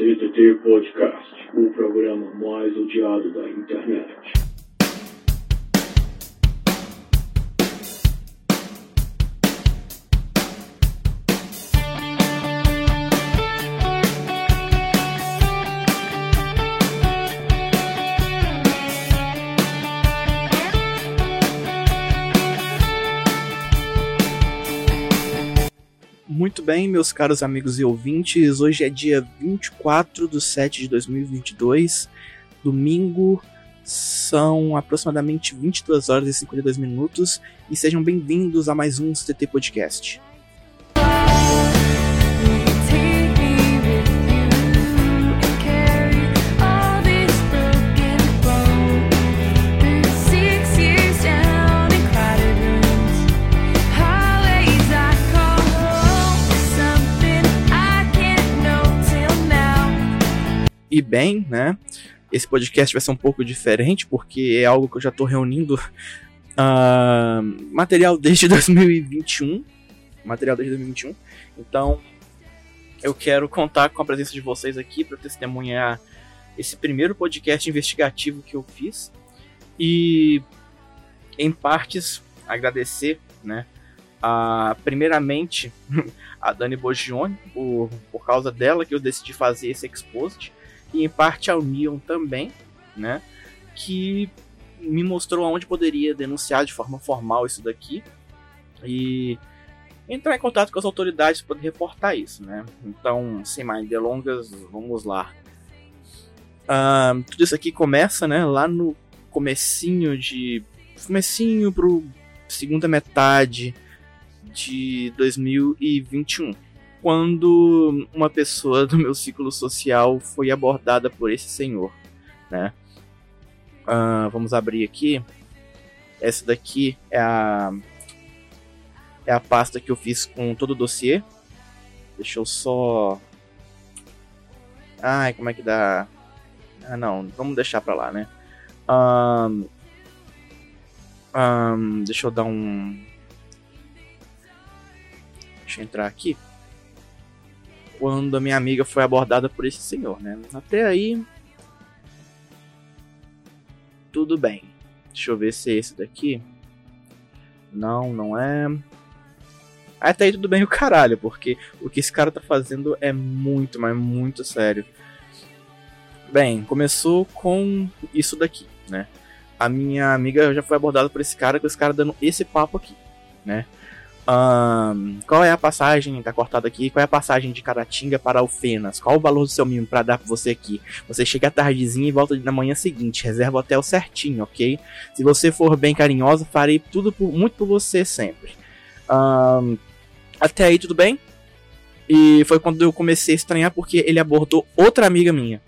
CTT Podcast, o programa mais odiado da internet. Bem, meus caros amigos e ouvintes, hoje é dia 24 de 7 de 2022, domingo, são aproximadamente 22 horas e 52 minutos, e sejam bem-vindos a mais um CTT Podcast. E bem, né? Esse podcast vai ser um pouco diferente, porque é algo que eu já estou reunindo uh, material desde 2021. Material desde 2021. Então, eu quero contar com a presença de vocês aqui para testemunhar esse primeiro podcast investigativo que eu fiz. E, em partes, agradecer, né? A, primeiramente, a Dani Bogione, por, por causa dela que eu decidi fazer esse exposit e em parte ao Neon também, né? Que me mostrou aonde poderia denunciar de forma formal isso daqui e entrar em contato com as autoridades para reportar isso, né? Então, sem mais delongas, vamos lá. Uh, tudo isso aqui começa, né? Lá no comecinho de comecinho pro segunda metade de 2021 quando uma pessoa do meu ciclo social foi abordada por esse senhor, né? Uh, vamos abrir aqui. Essa daqui é a é a pasta que eu fiz com todo o dossiê. Deixa eu só. Ai, como é que dá? Ah, não, vamos deixar pra lá, né? Um, um, deixa eu dar um. Deixa eu entrar aqui quando a minha amiga foi abordada por esse senhor, né? Até aí. Tudo bem. Deixa eu ver se é esse daqui. Não, não é. Até aí tudo bem o caralho, porque o que esse cara tá fazendo é muito, mas muito sério. Bem, começou com isso daqui, né? A minha amiga já foi abordada por esse cara, com esse cara dando esse papo aqui, né? Um, qual é a passagem, tá cortado aqui, qual é a passagem de Caratinga para Alfenas? Qual o valor do seu mimo para dar pra você aqui? Você chega tardezinha e volta na manhã seguinte, reserva o hotel certinho, ok? Se você for bem carinhosa, farei tudo por, muito por você sempre. Um, até aí tudo bem? E foi quando eu comecei a estranhar porque ele abordou outra amiga minha.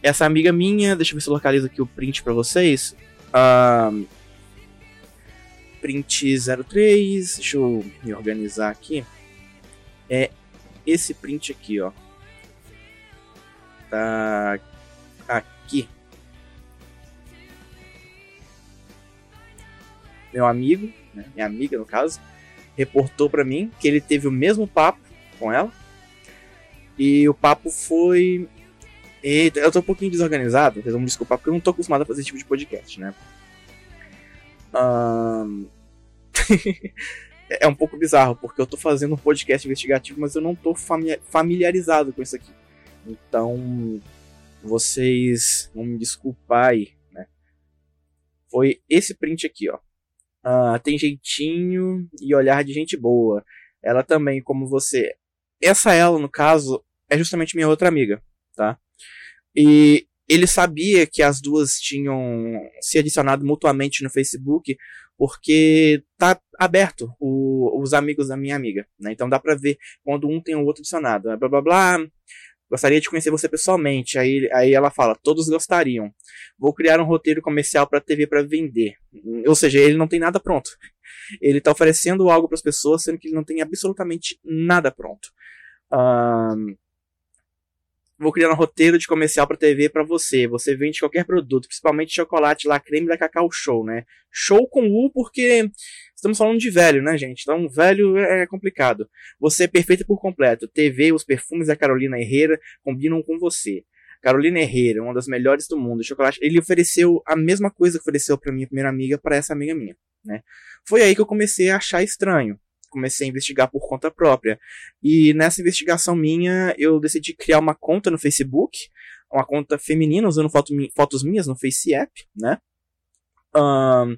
Essa amiga minha, deixa eu ver se eu localizo aqui o print para vocês. Um, print 03, deixa eu me organizar aqui. É esse print aqui, ó. Tá aqui. Meu amigo, né, minha amiga no caso, reportou para mim que ele teve o mesmo papo com ela. E o papo foi. Eu tô um pouquinho desorganizado, vocês vão me desculpar, porque eu não tô acostumado a fazer esse tipo de podcast, né? Um... é um pouco bizarro, porque eu tô fazendo um podcast investigativo, mas eu não tô familiarizado com isso aqui. Então, vocês vão me desculpar aí, né? Foi esse print aqui, ó. Uh, tem jeitinho e olhar de gente boa. Ela também, como você. Essa ela, no caso, é justamente minha outra amiga, tá? E ele sabia que as duas tinham se adicionado mutuamente no Facebook, porque tá aberto o, os amigos da minha amiga, né? Então dá pra ver quando um tem o outro adicionado. Né? Blá blá blá. Gostaria de conhecer você pessoalmente. Aí, aí ela fala: todos gostariam. Vou criar um roteiro comercial para TV para vender. Ou seja, ele não tem nada pronto. Ele está oferecendo algo para as pessoas, sendo que ele não tem absolutamente nada pronto. Um, vou criar um roteiro de comercial para TV para você. Você vende qualquer produto, principalmente chocolate lá, creme da Cacau Show, né? Show com U porque Estamos falando de velho, né, gente? Então, velho é complicado. Você é perfeita por completo. TV, os perfumes da Carolina Herrera combinam com você. Carolina Herrera, uma das melhores do mundo, chocolate. Ele ofereceu a mesma coisa que ofereceu para minha primeira amiga para essa amiga minha, né? Foi aí que eu comecei a achar estranho. Comecei a investigar por conta própria. E nessa investigação minha, eu decidi criar uma conta no Facebook, uma conta feminina usando foto, fotos minhas no Face App, né? Um,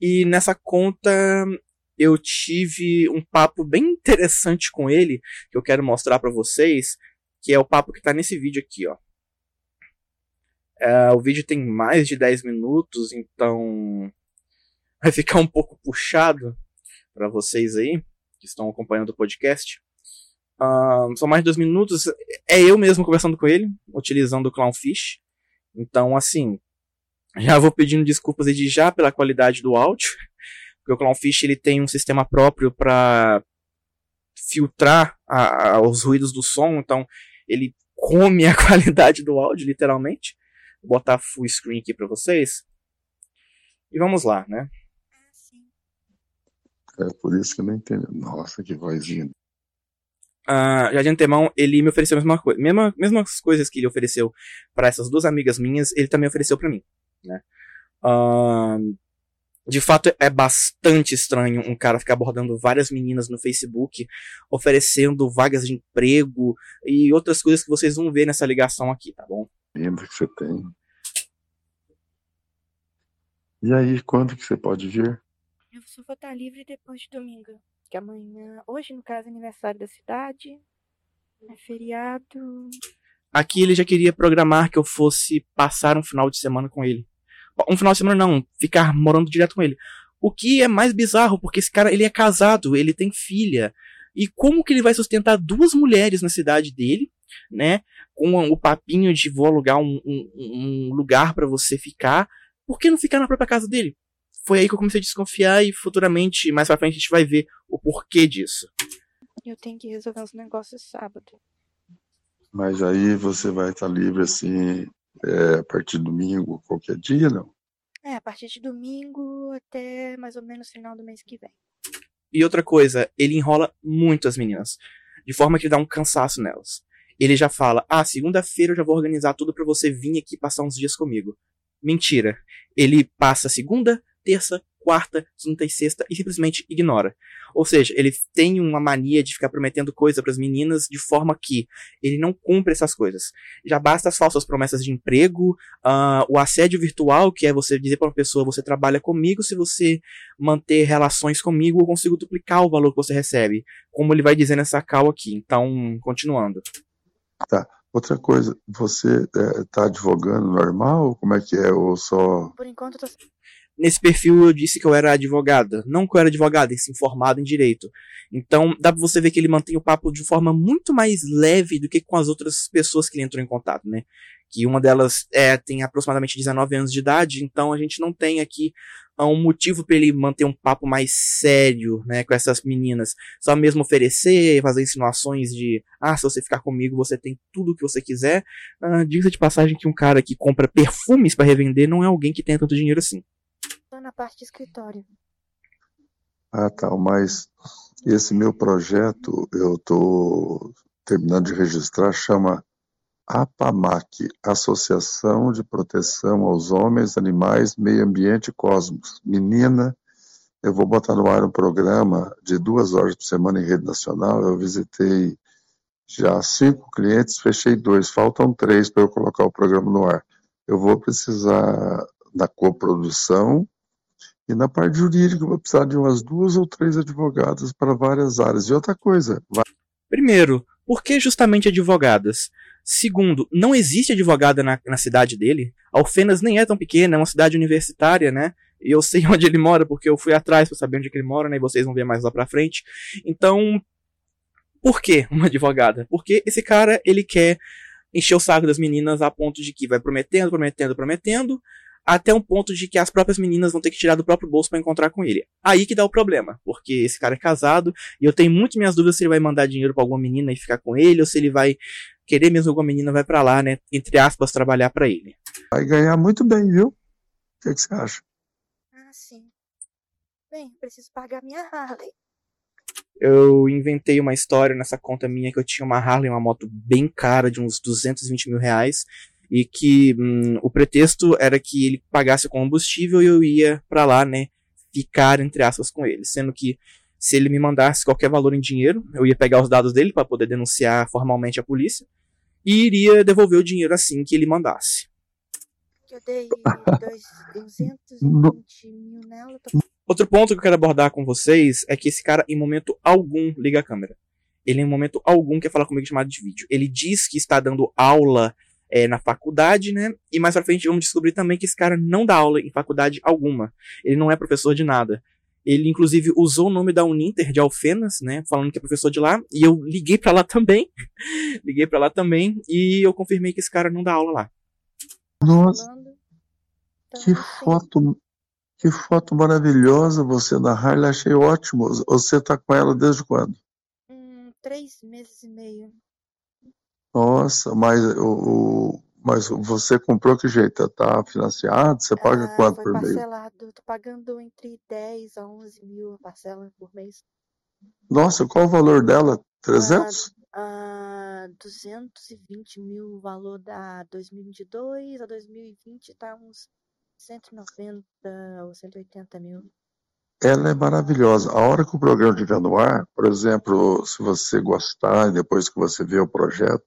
e nessa conta eu tive um papo bem interessante com ele, que eu quero mostrar para vocês, que é o papo que tá nesse vídeo aqui, ó. É, o vídeo tem mais de 10 minutos, então vai ficar um pouco puxado para vocês aí, que estão acompanhando o podcast. Uh, são mais de dois minutos. É eu mesmo conversando com ele, utilizando o Clownfish. Então, assim, já vou pedindo desculpas de já pela qualidade do áudio, porque o Clownfish ele tem um sistema próprio para filtrar a, a, os ruídos do som, então ele come a qualidade do áudio, literalmente. Vou botar full screen aqui para vocês. E vamos lá, né? É por isso que eu não entendo. Nossa, que vozinha. Uh, já de antemão, ele me ofereceu a mesma coisa. Mesma, mesmas coisas que ele ofereceu para essas duas amigas minhas, ele também ofereceu para mim né? Uh, de fato, é bastante estranho um cara ficar abordando várias meninas no Facebook, oferecendo vagas de emprego e outras coisas que vocês vão ver nessa ligação aqui, tá bom? Lembra que você tem. E aí, quando que você pode vir? Eu só vou estar livre depois de domingo. Que amanhã, hoje no caso, é aniversário da cidade. É feriado. Aqui ele já queria programar que eu fosse passar um final de semana com ele. Um final de semana não, ficar morando direto com ele. O que é mais bizarro, porque esse cara ele é casado, ele tem filha. E como que ele vai sustentar duas mulheres na cidade dele, né? Com o papinho de vou alugar um, um, um lugar para você ficar. Por que não ficar na própria casa dele? Foi aí que eu comecei a desconfiar e futuramente, mais pra frente, a gente vai ver o porquê disso. Eu tenho que resolver uns negócios sábado. Mas aí você vai estar livre assim é, a partir de domingo, qualquer dia, não? É, a partir de domingo até mais ou menos final do mês que vem. E outra coisa, ele enrola muito as meninas, de forma que dá um cansaço nelas. Ele já fala: "Ah, segunda-feira eu já vou organizar tudo para você vir aqui passar uns dias comigo". Mentira. Ele passa segunda, terça, quarta, quinta e sexta e simplesmente ignora. Ou seja, ele tem uma mania de ficar prometendo coisa para as meninas de forma que ele não cumpre essas coisas. Já basta as falsas promessas de emprego, uh, o assédio virtual, que é você dizer para uma pessoa: você trabalha comigo, se você manter relações comigo, eu consigo duplicar o valor que você recebe. Como ele vai dizer nessa cal aqui. Então, continuando. Tá. Outra coisa, você está é, advogando normal? Como é que é? Ou só. Por enquanto, eu tô Nesse perfil eu disse que eu era advogada. Não que eu era advogada, e sim em direito. Então dá pra você ver que ele mantém o papo de forma muito mais leve do que com as outras pessoas que ele entrou em contato, né? Que uma delas é, tem aproximadamente 19 anos de idade, então a gente não tem aqui um motivo para ele manter um papo mais sério, né, com essas meninas. Só mesmo oferecer, fazer insinuações de, ah, se você ficar comigo, você tem tudo o que você quiser. Ah, Diga de passagem que um cara que compra perfumes para revender não é alguém que tenha tanto dinheiro assim na parte de escritório. Ah, tá. Mas esse meu projeto, eu estou terminando de registrar, chama APAMAC, Associação de Proteção aos Homens, Animais, Meio Ambiente e Cosmos. Menina, eu vou botar no ar um programa de duas horas por semana em rede nacional. Eu visitei já cinco clientes, fechei dois, faltam três para eu colocar o programa no ar. Eu vou precisar da coprodução e na parte jurídica, eu vou precisar de umas duas ou três advogadas para várias áreas. E outra coisa. Vai... Primeiro, por que justamente advogadas? Segundo, não existe advogada na, na cidade dele. Alfenas nem é tão pequena, é uma cidade universitária, né? E eu sei onde ele mora, porque eu fui atrás para saber onde ele mora, né? E vocês vão ver mais lá pra frente. Então, por que uma advogada? Porque esse cara, ele quer encher o saco das meninas a ponto de que vai prometendo, prometendo, prometendo até um ponto de que as próprias meninas vão ter que tirar do próprio bolso para encontrar com ele. Aí que dá o problema, porque esse cara é casado e eu tenho muito minhas dúvidas se ele vai mandar dinheiro para alguma menina e ficar com ele ou se ele vai querer mesmo alguma menina vai para lá, né, entre aspas, trabalhar para ele. Vai ganhar muito bem, viu? O que, é que você acha? Ah, sim. Bem, preciso pagar minha Harley. Eu inventei uma história nessa conta minha que eu tinha uma Harley, uma moto bem cara, de uns 220 mil reais, e que hum, o pretexto era que ele pagasse o combustível e eu ia para lá, né, ficar, entre aspas, com ele. Sendo que se ele me mandasse qualquer valor em dinheiro, eu ia pegar os dados dele para poder denunciar formalmente a polícia e iria devolver o dinheiro assim que ele mandasse. Eu dei dois, 220 mil nela. Tô... Outro ponto que eu quero abordar com vocês é que esse cara, em momento algum, liga a câmera. Ele, em momento algum, quer falar comigo chamado de vídeo. Ele diz que está dando aula é, na faculdade, né? E mais pra frente vamos descobrir também que esse cara não dá aula em faculdade alguma. Ele não é professor de nada. Ele, inclusive, usou o nome da Uninter de Alfenas, né? Falando que é professor de lá. E eu liguei para lá também. liguei para lá também. E eu confirmei que esse cara não dá aula lá. Nossa, que assim, foto, que foto maravilhosa você da Harley, achei ótimo. Você tá com ela desde quando? hum, três meses e meio. Nossa, mas o, o- mas você comprou que jeito? Tá financiado? Você paga Ah, quanto foi por mês? parcelado. Tô pagando entre 10 a 11 mil a parcela por mês. Nossa, qual o valor dela? 300? Ah, 220 mil o valor da 2022, a 2020 tá uns 190 ou 180 mil. Ela é maravilhosa. A hora que o programa estiver no ar, por exemplo, se você gostar e depois que você vê o projeto,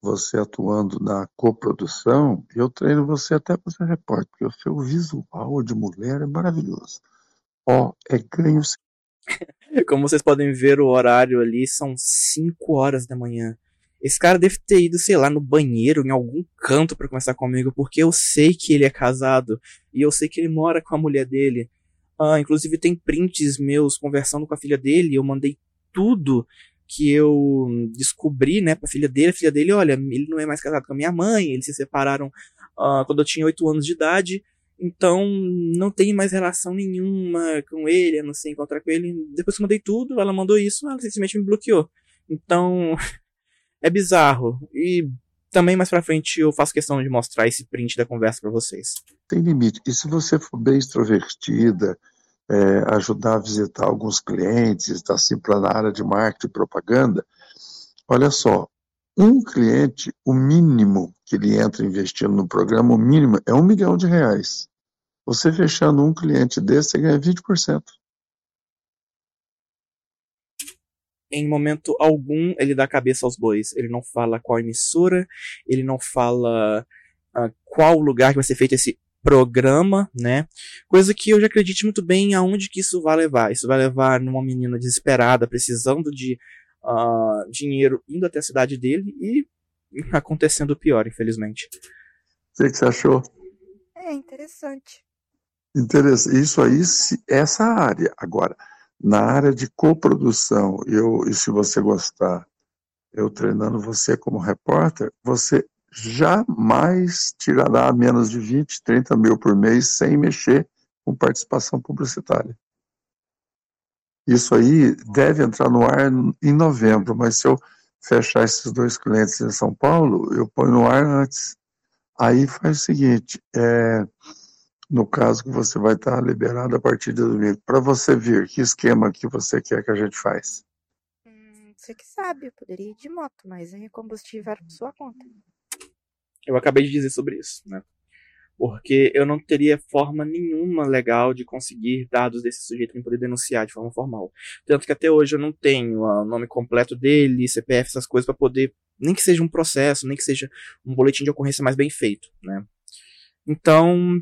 você atuando na coprodução, eu treino você até para ser repórter, porque o seu visual de mulher é maravilhoso. Ó, é ganho Como vocês podem ver, o horário ali são 5 horas da manhã. Esse cara deve ter ido, sei lá, no banheiro, em algum canto pra conversar comigo, porque eu sei que ele é casado e eu sei que ele mora com a mulher dele. Ah, inclusive tem prints meus conversando com a filha dele, eu mandei tudo que eu descobri, né, pra filha dele. A filha dele, olha, ele não é mais casado com a minha mãe, eles se separaram ah, quando eu tinha 8 anos de idade. Então, não tem mais relação nenhuma com ele, a não sei encontrar com ele. Depois que eu mandei tudo, ela mandou isso, ela simplesmente me bloqueou. Então, é bizarro. E também mais pra frente eu faço questão de mostrar esse print da conversa pra vocês. tem limite. E se você for bem extrovertida, é, ajudar a visitar alguns clientes, está assim para na área de marketing e propaganda, olha só, um cliente, o mínimo que ele entra investindo no programa, o mínimo é um milhão de reais. Você fechando um cliente desse, você ganha 20%. Em momento algum, ele dá cabeça aos bois. Ele não fala qual emissora, ele não fala ah, qual lugar que vai ser feito esse programa, né? Coisa que eu já acredito muito bem aonde que isso vai levar. Isso vai levar numa menina desesperada, precisando de ah, dinheiro, indo até a cidade dele e acontecendo o pior, infelizmente. O que que você achou? É interessante. Interessante. Isso aí, se- essa área. Agora, na área de coprodução, eu, e se você gostar, eu treinando você como repórter, você jamais tirará menos de 20, 30 mil por mês sem mexer com participação publicitária. Isso aí deve entrar no ar em novembro, mas se eu fechar esses dois clientes em São Paulo, eu ponho no ar antes. Aí faz o seguinte, é, no caso que você vai estar liberado a partir de domingo, para você vir, que esquema que você quer que a gente faz? Hum, você que sabe, eu poderia ir de moto, mas aí o combustível era por sua conta. Eu acabei de dizer sobre isso, né? Porque eu não teria forma nenhuma legal de conseguir dados desse sujeito para poder denunciar de forma formal. Tanto que até hoje eu não tenho o nome completo dele, CPF, essas coisas para poder, nem que seja um processo, nem que seja um boletim de ocorrência mais bem feito, né? Então,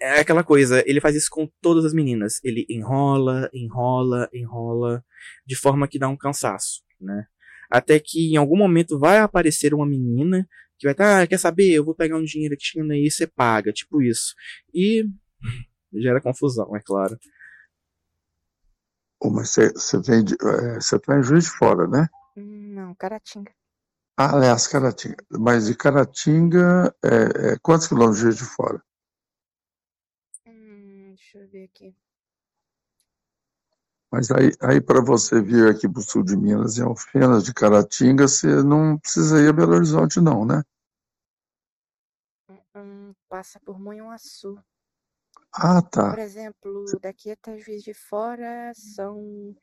é aquela coisa, ele faz isso com todas as meninas. Ele enrola, enrola, enrola, de forma que dá um cansaço, né? Até que em algum momento vai aparecer uma menina que vai estar, ah, quer saber? Eu vou pegar um dinheiro aqui e você paga, tipo isso. E gera confusão, é claro. Ô, mas você, você vem de, é, você tá em Juiz de Fora, né? Não, Caratinga. Ah, aliás, Caratinga. Mas de Caratinga, é, é, quantos quilômetros de Juiz de Fora? Hum, deixa eu ver aqui. Mas aí, aí para você vir aqui para o sul de Minas, em Alfenas de Caratinga, você não precisa ir a Belo Horizonte, não, né? Hum, passa por Monhuaçu. Ah, tá. Por exemplo, daqui até Juiz de Fora são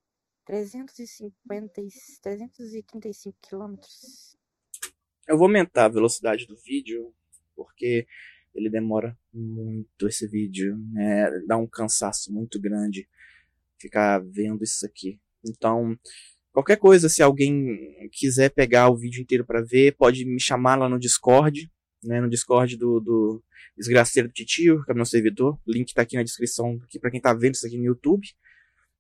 350, e- 335 quilômetros. Eu vou aumentar a velocidade do vídeo, porque ele demora muito esse vídeo, né? Dá um cansaço muito grande ficar vendo isso aqui. Então, qualquer coisa, se alguém quiser pegar o vídeo inteiro para ver, pode me chamar lá no Discord, né? No Discord do, do Desgraceiro do Titio, que é meu servidor. O link tá aqui na descrição aqui para quem tá vendo isso aqui no YouTube.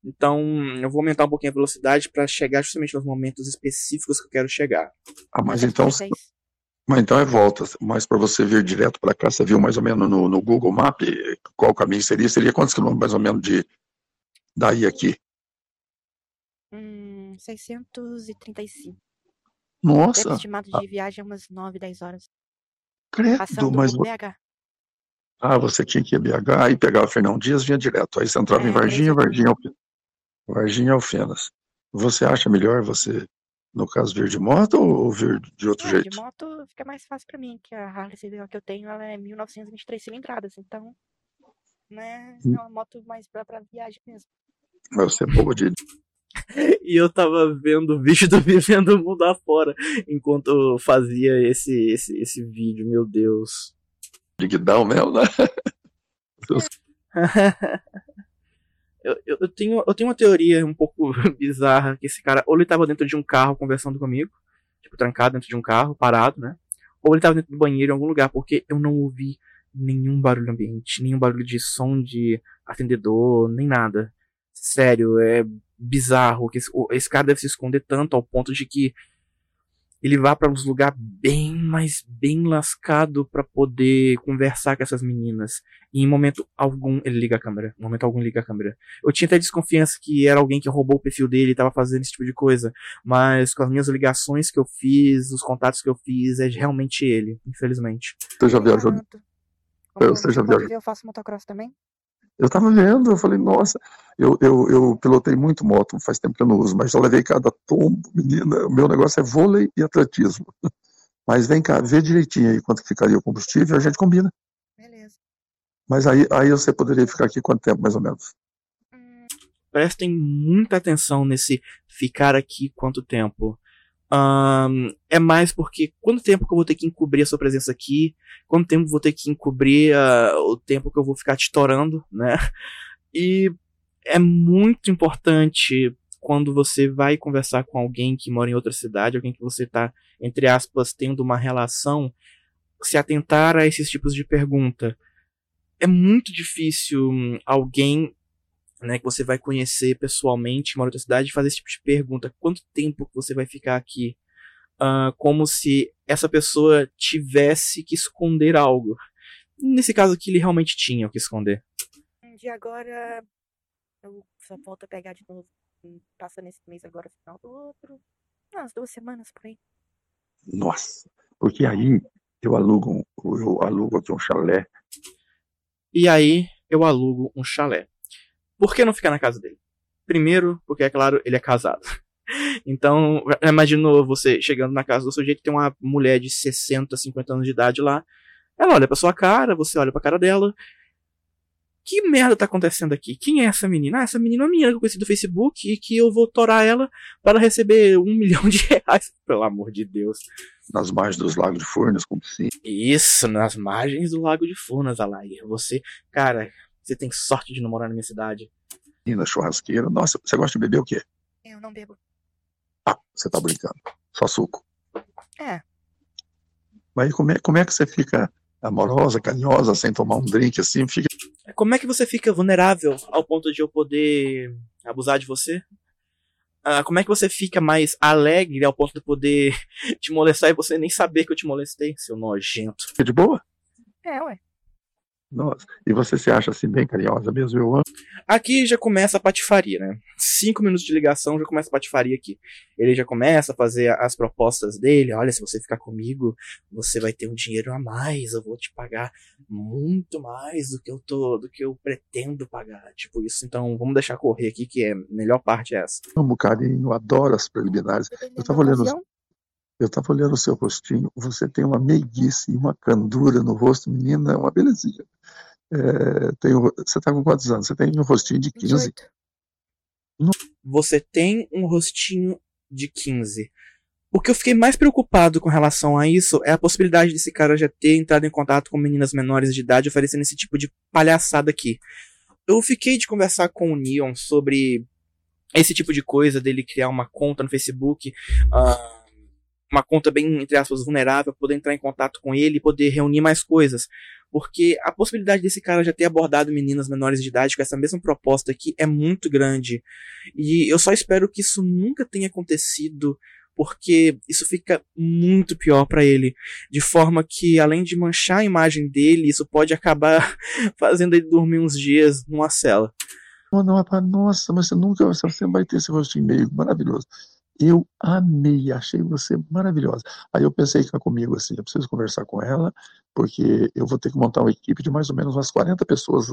Então, eu vou aumentar um pouquinho a velocidade para chegar justamente nos momentos específicos que eu quero chegar. Ah, mas então, mas então é volta. Mas para você vir direto para cá, você viu mais ou menos no, no Google Map qual o caminho seria? Seria quantos quilômetros mais ou menos de daí aqui? Hum, 635. Tempo Nossa, estimado de viagem é umas 9, 10 horas. credo, Passando mas BH. ah, você tinha que ir a BH, aí pegava Fernão Dias, vinha direto. Aí você entrava É, em Varginha, três Varginha, Alfe- Varginha Alfenas. Você acha melhor você, no caso, vir de moto ou vir de outro É, jeito? de moto fica mais fácil pra mim, que a Harley que eu tenho, ela é 1923 cilindradas, então, né, Hum. é uma moto mais pra, pra viagem mesmo. Mas você é boa de E eu tava vendo o vídeo do Vivendo o Mundo Afora enquanto eu fazia esse, esse, esse vídeo, meu Deus. de guidão mesmo, né? eu, eu, eu tenho, eu tenho uma teoria um pouco bizarra, que esse cara, ou ele tava dentro de um carro conversando comigo, tipo, trancado dentro de um carro, parado, né? Ou ele tava dentro do banheiro em algum lugar, porque eu não ouvi nenhum barulho ambiente, nenhum barulho de som de atendedor, nem nada. Sério, é bizarro que esse, esse cara deve se esconder tanto ao ponto de que ele vá pra uns lugar bem, mas bem lascado pra poder conversar com essas meninas. E em momento algum ele liga a câmera. Em momento algum ele liga a câmera. Eu tinha até desconfiança que era alguém que roubou o perfil dele e tava fazendo esse tipo de coisa. Mas com as minhas ligações que eu fiz, os contatos que eu fiz, é realmente ele, infelizmente. Você já viajou? Como você já viajou? eu faço motocross também. Eu tava vendo, eu falei, nossa, eu, eu, eu pilotei muito moto, faz tempo que eu não uso, mas já levei cada tombo, menina. O meu negócio é vôlei e atletismo. Mas vem cá, vê direitinho aí quanto ficaria o combustível, a gente combina. Beleza. Mas aí, aí você poderia ficar aqui quanto tempo, mais ou menos? Hum, Prestem muita atenção nesse ficar aqui quanto tempo. Ahn, é mais porque quanto tempo que eu vou ter que encobrir a sua presença aqui? Quanto tempo eu vou ter que encobrir ah, o tempo que eu vou ficar te torando, né? E é muito importante quando você vai conversar com alguém que mora em outra cidade, alguém que você tá, entre aspas, tendo uma relação, se atentar a esses tipos de pergunta. É muito difícil hum, alguém né, que você vai conhecer pessoalmente, mora em outra cidade, fazer esse tipo de pergunta. Quanto tempo que você vai ficar aqui? Ah, como se essa pessoa tivesse que esconder algo. Nesse caso aqui, ele realmente tinha o que esconder. de agora, eu só volto a pegar de novo. Passa nesse mês agora, final do outro. Umas duas semanas por aí. Nossa, porque aí eu alugo, um- eu alugo aqui um chalé. E aí, eu alugo um chalé. Por que não ficar na casa dele? Primeiro, porque, é claro, ele é casado. Então, eu imagino você chegando na casa do sujeito tem uma mulher de 60, 50 anos de idade lá. Ela olha pra sua cara, você olha pra cara dela. Que merda tá acontecendo aqui? Quem é essa menina? Ah, essa menina é uma menina que eu conheci do Facebook e que eu vou torar ela para receber um milhão de reais. Pelo amor de Deus. nas margens dos lagos de Furnas, com piscina. Isso, nas margens do Lago de Furnas, Alair. Você, cara, você tem sorte de não morar na minha cidade. Churrasqueira. Nossa, você gosta de beber o quê? Eu não bebo. Ah, você tá brincando. Só suco. É. Mas aí como é, como é que você fica amorosa, carinhosa, sem tomar um drink assim? Fica... Como é que você fica vulnerável ao ponto de eu poder abusar de você? Ah, como é que você fica mais alegre ao ponto de poder te molestar e você nem saber que eu te molestei, seu nojento? fica de boa? É, ué. Nossa. E você se acha assim bem carinhosa mesmo? Eu amo. Aqui já começa a patifaria, né? Cinco minutos de ligação já começa a patifaria aqui. Ele já começa a fazer as propostas dele. Olha, se você ficar comigo, você vai ter um dinheiro a mais. Eu vou te pagar muito mais do que eu tô, do que eu pretendo pagar. Tipo isso. Então, vamos deixar correr aqui, que é a melhor parte é essa. Amo carinho, adoro as preliminares. Dependendo tava olhando- Eu estava olhando o seu rostinho, você tem uma meiguice e uma candura no rosto, menina, é uma belezinha. É, tenho, você tá com quantos anos? Você tem um rostinho de 15? 28. Você tem um rostinho de 15. O que eu fiquei mais preocupado com relação a isso é a possibilidade desse cara já ter entrado em contato com meninas menores de idade oferecendo esse tipo de palhaçada aqui. Eu fiquei de conversar com o Neon sobre esse tipo de coisa, dele criar uma conta no Facebook, uh, uma conta bem, entre aspas, vulnerável, poder entrar em contato com ele e poder reunir mais coisas. Porque a possibilidade desse cara já ter abordado meninas menores de idade com essa mesma proposta aqui é muito grande. E eu só espero que isso nunca tenha acontecido porque isso fica muito pior para ele, de forma que além de manchar a imagem dele, isso pode acabar fazendo ele dormir uns dias numa cela. Não, não, nossa, mas você nunca, você vai ter esse rostinho meio maravilhoso. Eu amei, achei você maravilhosa. Aí eu pensei que comigo assim, eu preciso conversar com ela, porque eu vou ter que montar uma equipe de mais ou menos umas 40 pessoas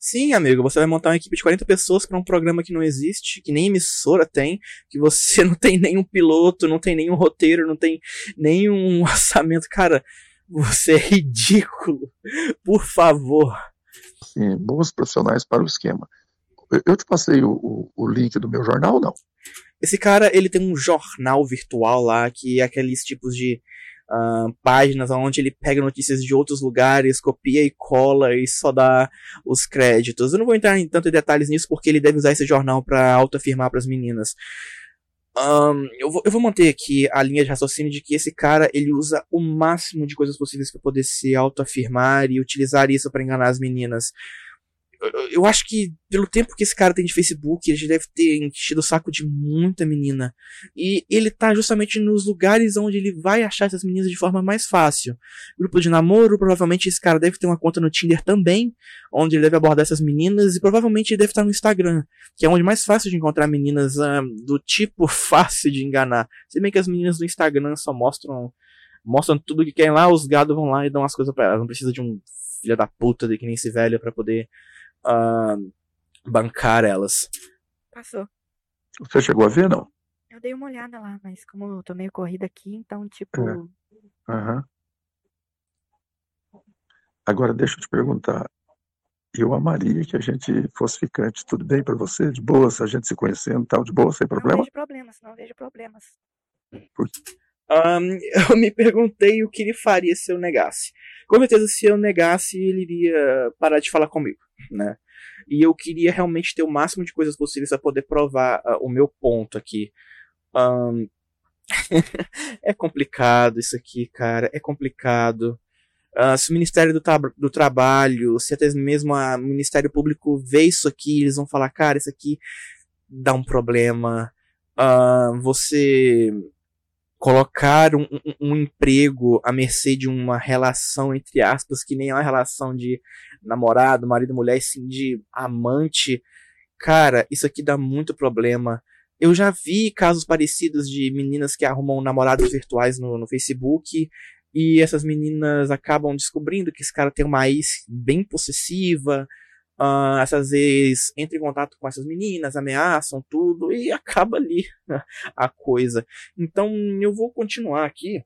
Sim, amigo, você vai montar uma equipe de 40 pessoas para um programa que não existe, que nem emissora tem, que você não tem nenhum piloto, não tem nenhum roteiro, não tem nenhum orçamento. Cara, você é ridículo. Por favor. Sim, bons profissionais para o esquema. Eu te passei o, o, o link do meu jornal, não? Esse cara, ele tem um jornal virtual lá, que é aqueles tipos de uh, páginas onde ele pega notícias de outros lugares, copia e cola e só dá os créditos. Eu não vou entrar em tanto detalhes nisso porque ele deve usar esse jornal para autoafirmar para as meninas. Um, eu, vou, eu vou manter aqui a linha de raciocínio de que esse cara ele usa o máximo de coisas possíveis para poder se autoafirmar e utilizar isso para enganar as meninas eu acho que pelo tempo que esse cara tem de Facebook, ele deve ter enchido o saco de muita menina. E ele tá justamente nos lugares onde ele vai achar essas meninas de forma mais fácil. Grupo de namoro, provavelmente esse cara deve ter uma conta no Tinder também, onde ele deve abordar essas meninas, e provavelmente ele deve estar no Instagram, que é onde mais fácil de encontrar meninas um, do tipo fácil de enganar. Se bem que as meninas do Instagram só mostram mostram tudo que querem lá, os gados vão lá e dão as coisas para elas. Não precisa de um filho da puta de que nem esse velho para poder uh, bancar elas. Passou. Você chegou a ver, não? Eu dei uma olhada lá, mas como eu tô meio corrida aqui, então, tipo. É. Uhum. Agora, deixa eu te perguntar. Eu amaria que a gente fosse ficante. Tudo bem para você? De boa, se a gente se conhecendo tal, de boa, sem problema? Não vejo problemas, não vejo problemas. Por... Um, eu me perguntei o que ele faria se eu negasse. Com certeza, se eu negasse, ele iria parar de falar comigo né? E eu queria realmente ter o máximo de coisas possíveis para poder provar uh, o meu ponto aqui. Um... é complicado isso aqui, cara. É complicado. Uh, se o Ministério do, do, Trabalho, se até mesmo o Ministério Público vê isso aqui, eles vão falar, cara, isso aqui dá um problema. Uh, você colocar um, um, um, emprego à mercê de uma relação, entre aspas, que nem é uma relação de namorado, marido, mulher, sim de amante. Cara, isso aqui dá muito problema. Eu já vi casos parecidos de meninas que arrumam namorados virtuais no, no Facebook e essas meninas acabam descobrindo que esse cara tem uma ex bem possessiva, Uh, essas vezes entra em contato com essas meninas, ameaçam tudo e acaba ali a coisa. Então eu vou continuar aqui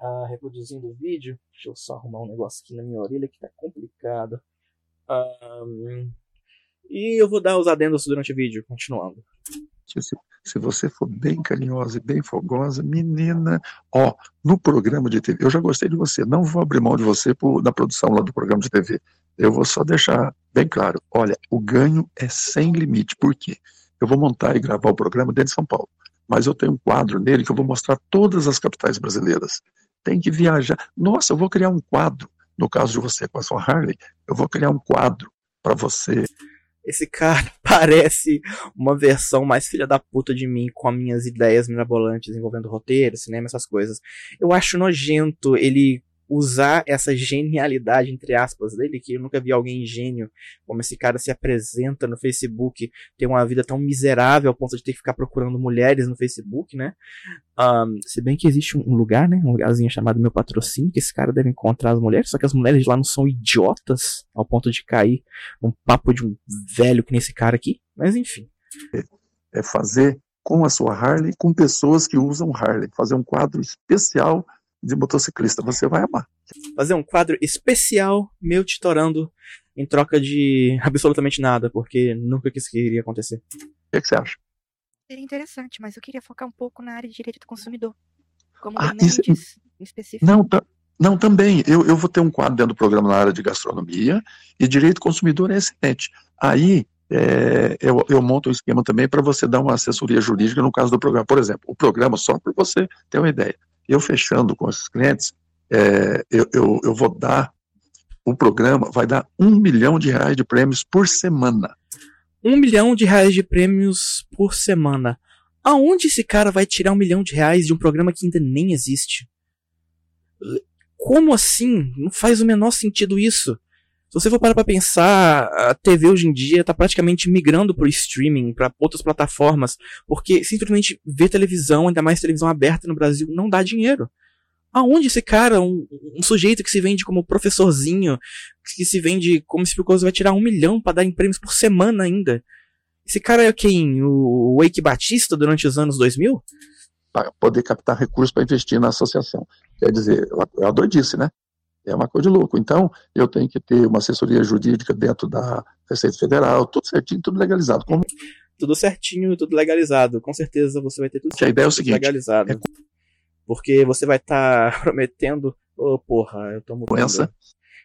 uh, reproduzindo o vídeo. Deixa eu só arrumar um negócio aqui na minha orelha que tá complicado. E eu vou dar os adendos durante o vídeo, continuando. Se, se você for bem carinhosa e bem fogosa, menina, ó, no programa de TV, eu já gostei de você, não vou abrir mão de você por, na produção lá do programa de TV. Eu vou só deixar bem claro, olha, o ganho é sem limite. Por quê? Eu vou montar e gravar o programa dentro de São Paulo, mas eu tenho um quadro nele que eu vou mostrar todas as capitais brasileiras. Tem que viajar. Nossa, eu vou criar um quadro. No caso de você com a sua Harley, eu vou criar um quadro para você. Esse cara parece uma versão mais filha da puta de mim com as minhas ideias mirabolantes envolvendo roteiro, cinema, essas coisas. Eu acho nojento ele usar essa genialidade, entre aspas, dele, que eu nunca vi alguém gênio como esse cara se apresenta no Facebook, ter uma vida tão miserável ao ponto de ter que ficar procurando mulheres no Facebook, né? Um, se bem que existe um lugar, né? Um lugarzinho chamado Meu Patrocínio, que esse cara deve encontrar as mulheres, só que as mulheres lá não são idiotas ao ponto de cair num papo de um velho que nem esse cara aqui, mas enfim. É fazer com a sua Harley, com pessoas que usam Harley, fazer um quadro especial de motociclista, você vai amar. Fazer um quadro especial meu te torando em troca de absolutamente nada, porque nunca quis que iria acontecer. O que, é que você acha? Seria interessante, mas eu queria focar um pouco na área de direito do consumidor. Como Ah, isso- em específico. Não, ta- não também. Eu, eu vou ter um quadro dentro do programa na área de gastronomia e direito do consumidor é excelente. Aí é, eu, eu monto um esquema também para você dar uma assessoria jurídica no caso do programa. Por exemplo, o programa, só para você ter uma ideia, eu fechando com esses clientes, é, eu, eu, eu vou dar, o programa vai dar um milhão de reais de prêmios por semana. Um milhão de reais de prêmios por semana. Aonde esse cara vai tirar um milhão de reais de um programa que ainda nem existe? Como assim? Não faz o menor sentido isso. Se você for parar pra pensar, a TV hoje em dia tá praticamente migrando pro streaming, pra outras plataformas, porque simplesmente ver televisão, ainda mais televisão aberta no Brasil, não dá dinheiro. Aonde esse cara, um, um sujeito que se vende como professorzinho, que se vende como se vai tirar um milhão pra dar em prêmios por semana ainda? Esse cara é quem? O Wake Batista durante os anos 2000? para poder captar recursos para investir na associação. Quer dizer, é uma doidice, né? É uma coisa de louco. Então, eu tenho que ter uma assessoria jurídica dentro da Receita Federal, tudo certinho, tudo legalizado. Como Tudo certinho, tudo legalizado. Com certeza você vai ter tudo a ideia é o seguinte, legalizado. Porque você vai estar prometendo. Ô, porra, eu tô mudando. Doença.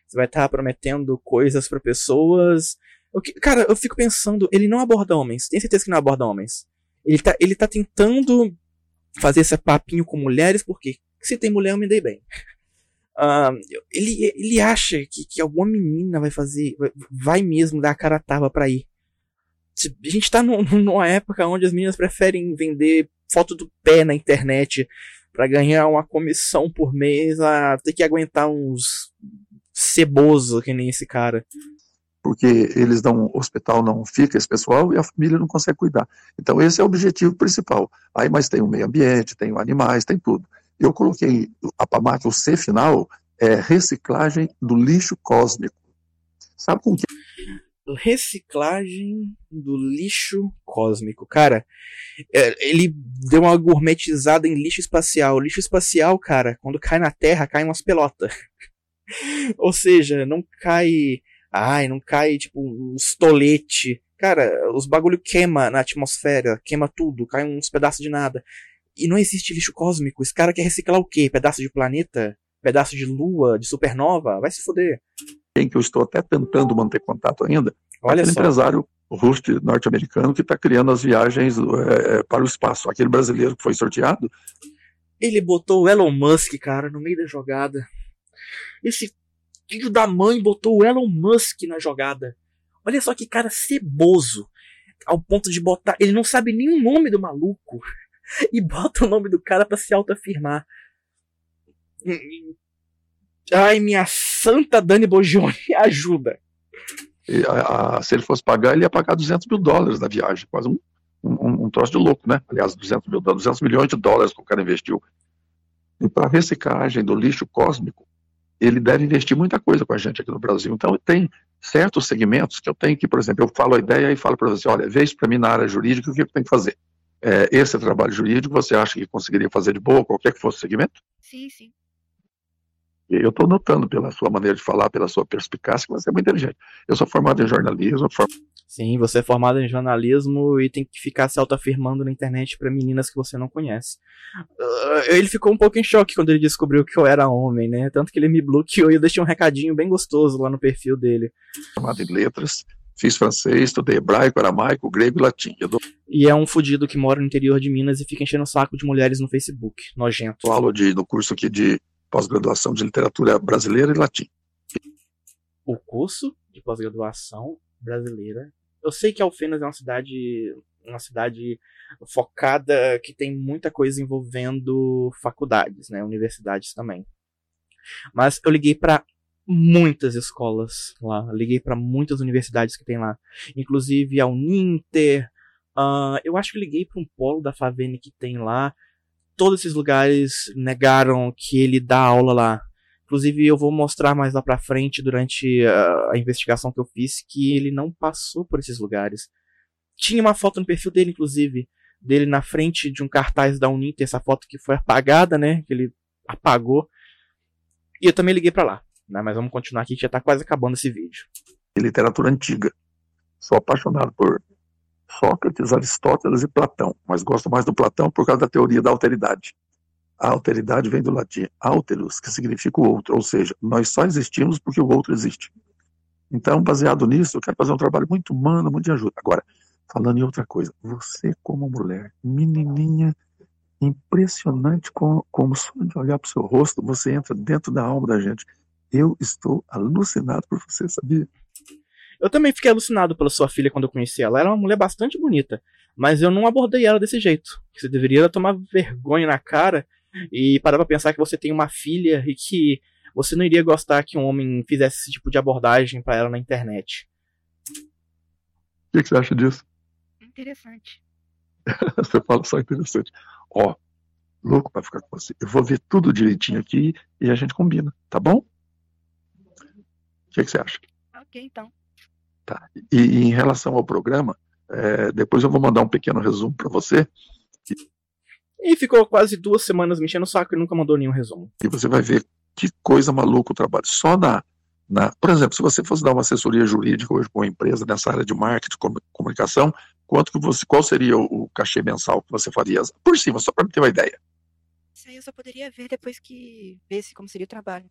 Você vai estar prometendo coisas pra pessoas. O que- cara, eu fico pensando, ele não aborda homens. Tem certeza que não aborda homens. Ele tá, ele tá tentando fazer esse papinho com mulheres, porque se tem mulher, eu me dei bem. Ah, ele, ele acha que, que alguma menina vai fazer. Vai, mesmo dar a cara a tapa pra ir. A gente tá num- numa época onde as meninas preferem vender foto do pé na internet pra ganhar uma comissão por mês a ter que aguentar uns ceboso que nem esse cara. porque eles não, o hospital não fica esse pessoal e a família não consegue cuidar. Então, esse é o objetivo principal. Aí, mas tem o meio ambiente, tem o animais, tem tudo. Eu coloquei a PAMAC, o C final, é reciclagem do lixo cósmico. Sabe com que Reciclagem do lixo cósmico. Cara, é, ele deu uma gourmetizada em lixo espacial. Lixo espacial, cara, quando cai na Terra, cai umas pelotas. Ou seja, não cai. Ai, não cai tipo uns tolete. Cara, os bagulho queima na atmosfera, queima tudo, cai uns pedaços de nada. E não existe lixo cósmico. Esse cara quer reciclar o quê? Pedaço de planeta? Pedaço de lua? De supernova? Vai se foder. quem que eu estou até tentando manter contato ainda, Olha só. empresário russo norte-americano que está criando as viagens é, para o espaço. Aquele brasileiro que foi sorteado, Ele botou o Elon Musk, cara, no meio da jogada. Esse filho da mãe botou o Elon Musk na jogada. Olha só que cara ceboso. Ao ponto de botar. Ele não sabe nem o nome do maluco. E bota o nome do cara pra se autoafirmar. Ai, minha santa Dani Bogione, ajuda. e a- a- se ele fosse pagar, ele ia pagar 200 mil dólares na viagem, quase um, um, um troço de louco, né? Aliás, 200, mil, 200 milhões de dólares que o cara investiu. E para reciclagem do lixo cósmico, ele deve investir muita coisa com a gente aqui no Brasil. Então, tem certos segmentos que eu tenho que, por exemplo, eu falo a ideia e falo para você, olha, vê isso para mim na área jurídica, o que eu tenho que fazer? É, esse é trabalho jurídico, você acha que conseguiria fazer de boa, qualquer que fosse o segmento? Sim, sim. Eu estou notando pela sua maneira de falar, pela sua perspicácia, que você é muito inteligente. Eu sou formado em jornalismo, for- Sim, você é formado em jornalismo e tem que ficar se autoafirmando na internet pra meninas que você não conhece. Ah, ele ficou um pouco em choque quando ele descobriu que eu era homem, né? Tanto que ele me bloqueou e eu deixei um recadinho bem gostoso lá no perfil dele. formado em letras, fiz francês, estudei hebraico, aramaico, grego e latim. Eu dou E é um fudido que mora no interior de Minas e fica enchendo o saco de mulheres no Facebook. Nojento. aula de, no curso aqui de pós-graduação de literatura brasileira e latim. O curso de pós-graduação brasileira. Eu sei que Alfenas é uma cidade. Uma cidade focada que tem muita coisa envolvendo faculdades, né? Universidades também. Mas eu liguei para muitas escolas lá. Liguei para muitas universidades que tem lá. Inclusive a Uninter. ah, eu acho que liguei para um polo da Favene que tem lá. Todos esses lugares negaram que ele dá aula lá. Inclusive, eu vou mostrar mais lá pra frente, durante a, a investigação que eu fiz, que ele não passou por esses lugares. Tinha uma foto no perfil dele, inclusive, dele na frente de um cartaz da Uninter, essa foto que foi apagada, né? Que ele apagou. E eu também liguei para lá, né? Mas vamos continuar aqui que já tá quase acabando esse vídeo. Literatura antiga. Sou apaixonado por Sócrates, Aristóteles e Platão, mas gosto mais do Platão por causa da teoria da alteridade. A alteridade vem do latim alterus, que significa o outro, ou seja, nós só existimos porque o outro existe. Então, baseado nisso, eu quero fazer um trabalho muito humano, muito de ajuda. Agora, falando em outra coisa, você como mulher, menininha, impressionante como, como só de olhar para o seu rosto, você entra dentro da alma da gente. Eu estou alucinado por você, sabia? Eu também fiquei alucinado pela sua filha quando eu conheci ela. Ela era uma mulher bastante bonita, mas eu não abordei ela desse jeito. Você deveria tomar vergonha na cara e parar pra pensar que você tem uma filha e que você não iria gostar que um homem fizesse esse tipo de abordagem para ela na internet. O que, que, você acha disso? Interessante. você fala só interessante. Ó, louco para ficar com você. Eu vou ver tudo direitinho aqui e a gente combina, tá bom? O que, que você acha? Ok, então. Tá. E, e em relação ao programa, é, depois eu vou mandar um pequeno resumo para você. E ficou quase duas semanas mexendo o saco e nunca mandou nenhum resumo. E você vai ver que coisa maluca o trabalho. Só na, na. Por exemplo, se você fosse dar uma assessoria jurídica hoje para uma empresa nessa área de marketing, comunicação, quanto que você, qual seria o, o cachê mensal que você faria? Por cima, só para ter uma ideia. Isso aí eu só poderia ver depois que visse como seria o trabalho.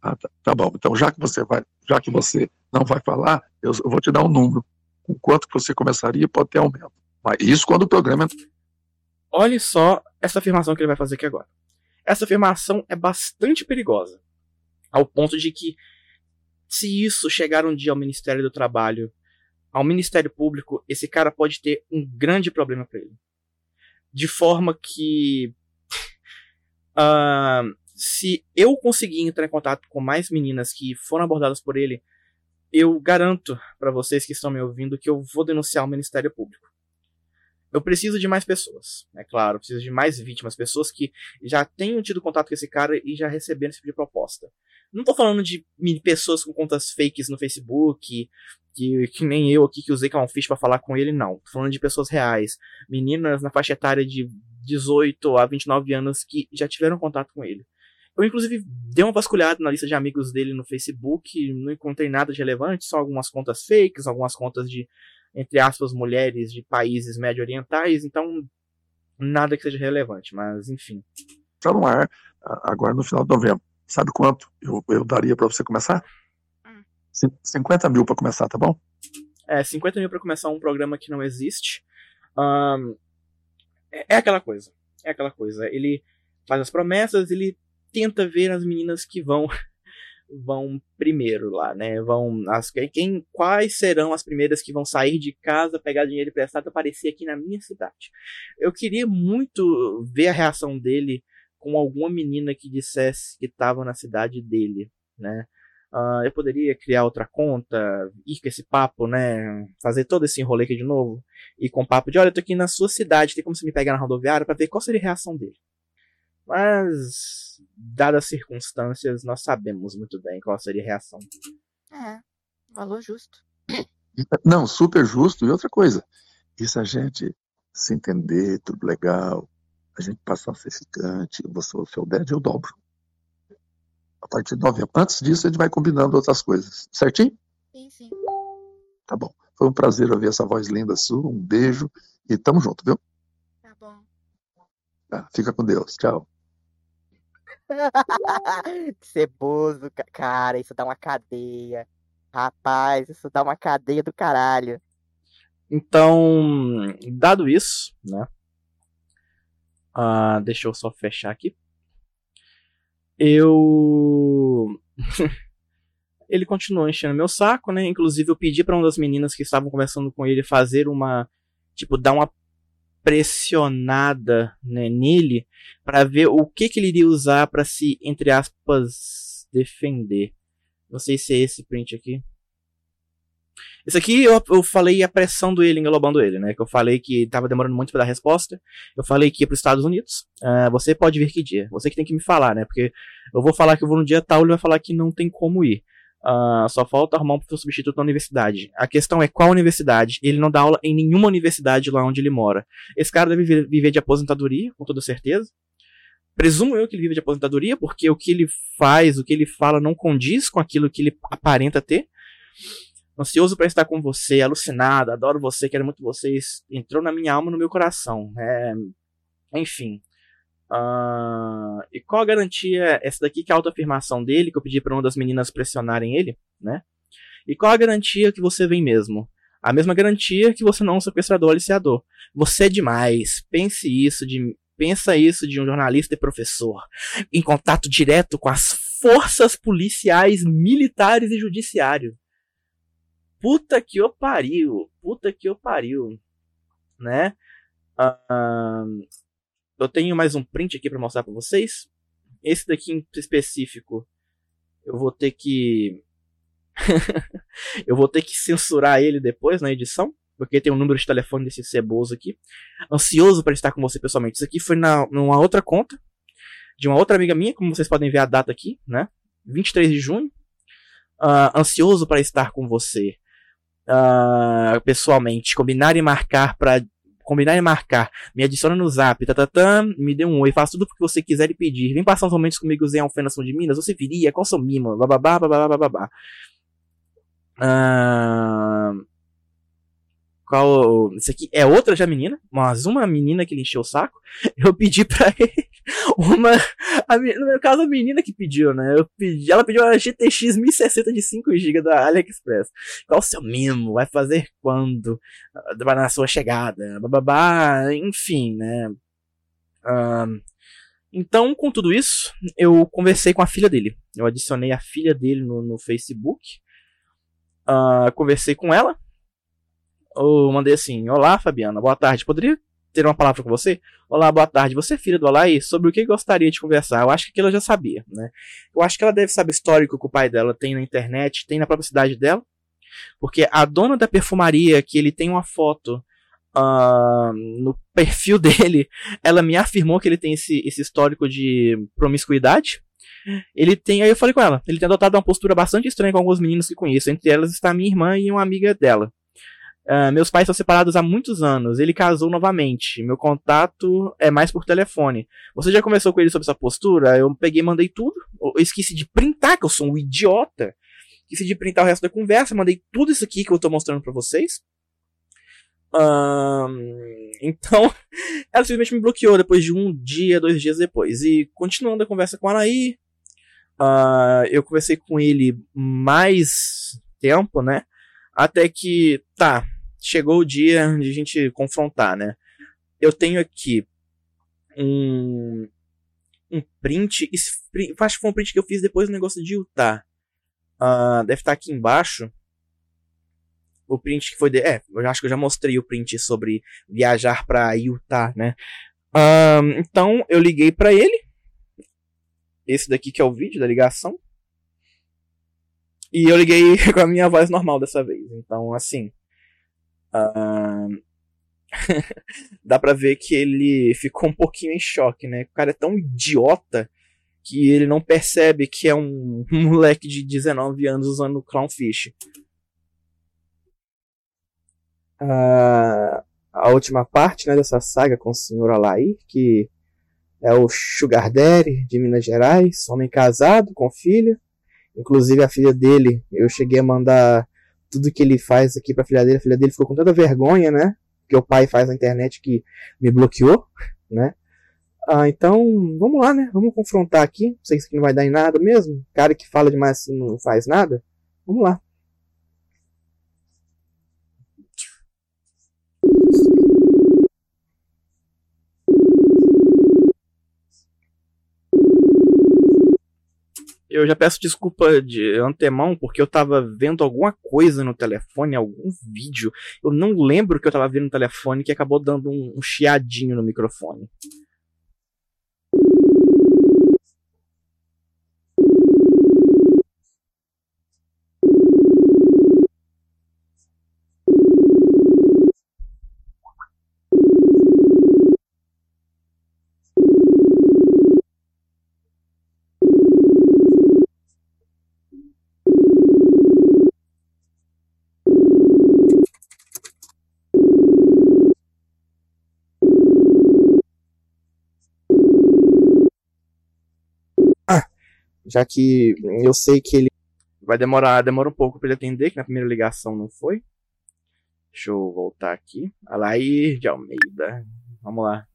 Ah, tá, tá, bom. Então, já que você vai, já que você não vai falar, eu, eu vou te dar um número. Com quanto que você começaria, pode ter aumento. Mas isso quando o programa. Olhe só essa afirmação que ele vai fazer aqui agora. Essa afirmação é bastante perigosa, ao ponto de que, se isso chegar um dia ao Ministério do Trabalho, ao Ministério Público, esse cara pode ter um grande problema para ele. De forma que uh, se eu conseguir entrar em contato com mais meninas que foram abordadas por ele, eu garanto para vocês que estão me ouvindo que eu vou denunciar o Ministério Público. Eu preciso de mais pessoas, é claro, preciso de mais vítimas, pessoas que já tenham tido contato com esse cara e já receberam esse tipo de proposta. Não tô falando de pessoas com contas fakes no Facebook, que, que nem eu aqui que usei Clownfish para falar com ele, não. Tô falando de pessoas reais, meninas na faixa etária de 18 a 29 anos que já tiveram contato com ele. Eu, inclusive, dei uma vasculhada na lista de amigos dele no Facebook, não encontrei nada de relevante, só algumas contas fakes, algumas contas de, entre aspas, mulheres de países médio-orientais, então nada que seja relevante, mas enfim. Está no ar agora no final de novembro. Sabe quanto eu, eu daria para você começar? Hum. 50 mil para começar, tá bom? É, 50 mil para começar um programa que não existe. Um, é, é aquela coisa. É aquela coisa. Ele faz as promessas, ele tenta ver as meninas que vão vão primeiro lá, né? Vão as quem quais serão as primeiras que vão sair de casa, pegar dinheiro emprestado aparecer aqui na minha cidade. Eu queria muito ver a reação dele com alguma menina que dissesse que estava na cidade dele, né? Uh, eu poderia criar outra conta, ir com esse papo, né? Fazer todo esse enrolê aqui de novo. E com papo de, olha, eu tô aqui na sua cidade, tem como você me pegar na rodoviária para ver qual seria a reação dele. Mas, dadas as circunstâncias, nós sabemos muito bem qual seria a reação. É, valor justo. Não, super justo. E outra coisa, isso a gente se entender, tudo legal, a gente passar a ser ficante, você, o seu dead eu dobro. A partir de novembro. Antes disso, a gente vai combinando outras coisas. Certinho? Sim, sim. Tá bom. Foi um prazer ouvir essa voz linda sua. Um beijo e tamo junto, viu? Tá bom. Tá, fica com Deus. Tchau. Ceboso, cara, isso dá uma cadeia. Rapaz, isso dá uma cadeia do caralho. Então, dado isso, né? Uh, deixa eu só fechar aqui. Eu. ele continuou enchendo meu saco, né? Inclusive, eu pedi para uma das meninas que estavam conversando com ele fazer uma. Tipo, dar uma pressionada né, nele para ver o que, que ele iria usar para se, entre aspas, defender. Não sei se é esse print aqui. Esse aqui eu, eu falei apressando ele, englobando ele, né? Que eu falei que estava demorando muito para dar resposta. Eu falei que ia para os Estados Unidos. Uh, você pode vir que dia? Você que tem que me falar, né? Porque eu vou falar que eu vou no dia tal, ele vai falar que não tem como ir. Uh, só falta arrumar um professor substituto na universidade. A questão é qual universidade? Ele não dá aula em nenhuma universidade lá onde ele mora. Esse cara deve viver de aposentadoria, com toda certeza. presumo eu que ele vive de aposentadoria, porque o que ele faz, o que ele fala não condiz com aquilo que ele aparenta ter. Ansioso para estar com você, alucinado, adoro você, quero muito vocês. Entrou na minha alma, no meu coração. É... Enfim. Uh... E qual a garantia? Essa daqui que é a autoafirmação dele, que eu pedi para uma das meninas pressionarem ele, né? E qual a garantia que você vem mesmo? A mesma garantia que você não é um sequestrador aliciador. Você é demais. Pense isso de pensa isso de um jornalista e professor em contato direto com as forças policiais, militares e judiciário. Puta que eu pariu, puta que eu pariu, né? Uh, eu tenho mais um print aqui para mostrar para vocês. Esse daqui em específico, eu vou ter que eu vou ter que censurar ele depois na edição, porque tem um número de telefone desse ceboso aqui. Ansioso para estar com você pessoalmente. Isso aqui foi na, numa outra conta, de uma outra amiga minha, como vocês podem ver a data aqui, né? 23 de junho. Uh, ansioso para estar com você uh, pessoalmente. Combinar e marcar para combinar e marcar. Me adiciona no zap, tatatã, me dê um oi, faça tudo o que você quiser e pedir. Vem passar uns momentos comigo em Alfenação de Minas, você viria, qual seu mimo? Bababá, bababá, bababá. Uh, qual. Isso aqui é outra já menina, mas uma menina que ele encheu o saco. Eu pedi pra ele uma. A, no meu caso, a menina que pediu, né? Eu pedi, ela pediu uma GTX 1060 de 5GB da AliExpress. Qual o seu mimo? Vai fazer quando? Vai na sua chegada? Bababá, enfim, né? Uh, então, com tudo isso, eu conversei com a filha dele. Eu adicionei a filha dele no, no Facebook. Uh, conversei com ela. Eu mandei assim: Olá, Fabiana, boa tarde. Poderia ter uma palavra com você? Olá, boa tarde. Você é filha do Alaí? Sobre o que gostaria de conversar? Eu acho que aquilo eu já sabia, né? Eu acho que ela deve saber histórico que o pai dela tem na internet, tem na própria cidade dela. Porque a dona da perfumaria, que ele tem uma foto uh, no perfil dele, ela me afirmou que ele tem esse, esse histórico de promiscuidade. Ele tem, aí eu falei com ela, ele tem adotado uma postura bastante estranha com alguns meninos que conheço. Entre elas está minha irmã e uma amiga dela. Uh, meus pais são separados há muitos anos. Ele casou novamente. Meu contato é mais por telefone. Você já conversou com ele sobre essa postura? Eu peguei e mandei tudo. Eu esqueci de printar, que eu sou um idiota. Esqueci de printar o resto da conversa. Mandei tudo isso aqui que eu tô mostrando para vocês. Então, ela simplesmente me bloqueou depois de um dia, dois dias depois. E continuando a conversa com ela aí, Uh, eu conversei com ele mais tempo, né? Até que, tá, chegou o dia de a gente confrontar, né? Eu tenho aqui um, um print, esse, acho que foi um print que eu fiz depois do negócio de Utah. Uh, deve estar aqui embaixo. O print que foi de, é, eu acho que eu já mostrei o print sobre viajar para Utah, né? Uh, então eu liguei para ele esse daqui que é o vídeo da ligação. E eu liguei com a minha voz normal dessa vez. Então, assim. Dá pra ver que ele ficou um pouquinho em choque, né? O cara é tão idiota que ele não percebe que é um, moleque de 19 anos usando clownfish. Uh, a última parte né, dessa saga com o Sr. Alair, que é o Sugar Daddy de Minas Gerais, homem casado com filha. Inclusive a filha dele, eu cheguei a mandar tudo que ele faz aqui pra filha dele. A filha dele ficou com tanta vergonha, né? Que o pai faz na internet que me bloqueou, né? Ah, então, vamos lá, né? Vamos confrontar aqui. Sei que isso aqui não vai dar em nada mesmo. Cara que fala demais assim não faz nada. Vamos lá. Eu já peço desculpa de antemão, porque eu tava vendo alguma coisa no telefone, algum vídeo. Eu não lembro que eu tava vendo no telefone que acabou dando um, um chiadinho no microfone. Já que eu sei que ele vai demorar, demora um pouco para ele atender, que na primeira ligação não foi. Deixa eu voltar aqui. Alair de Almeida. Vamos lá.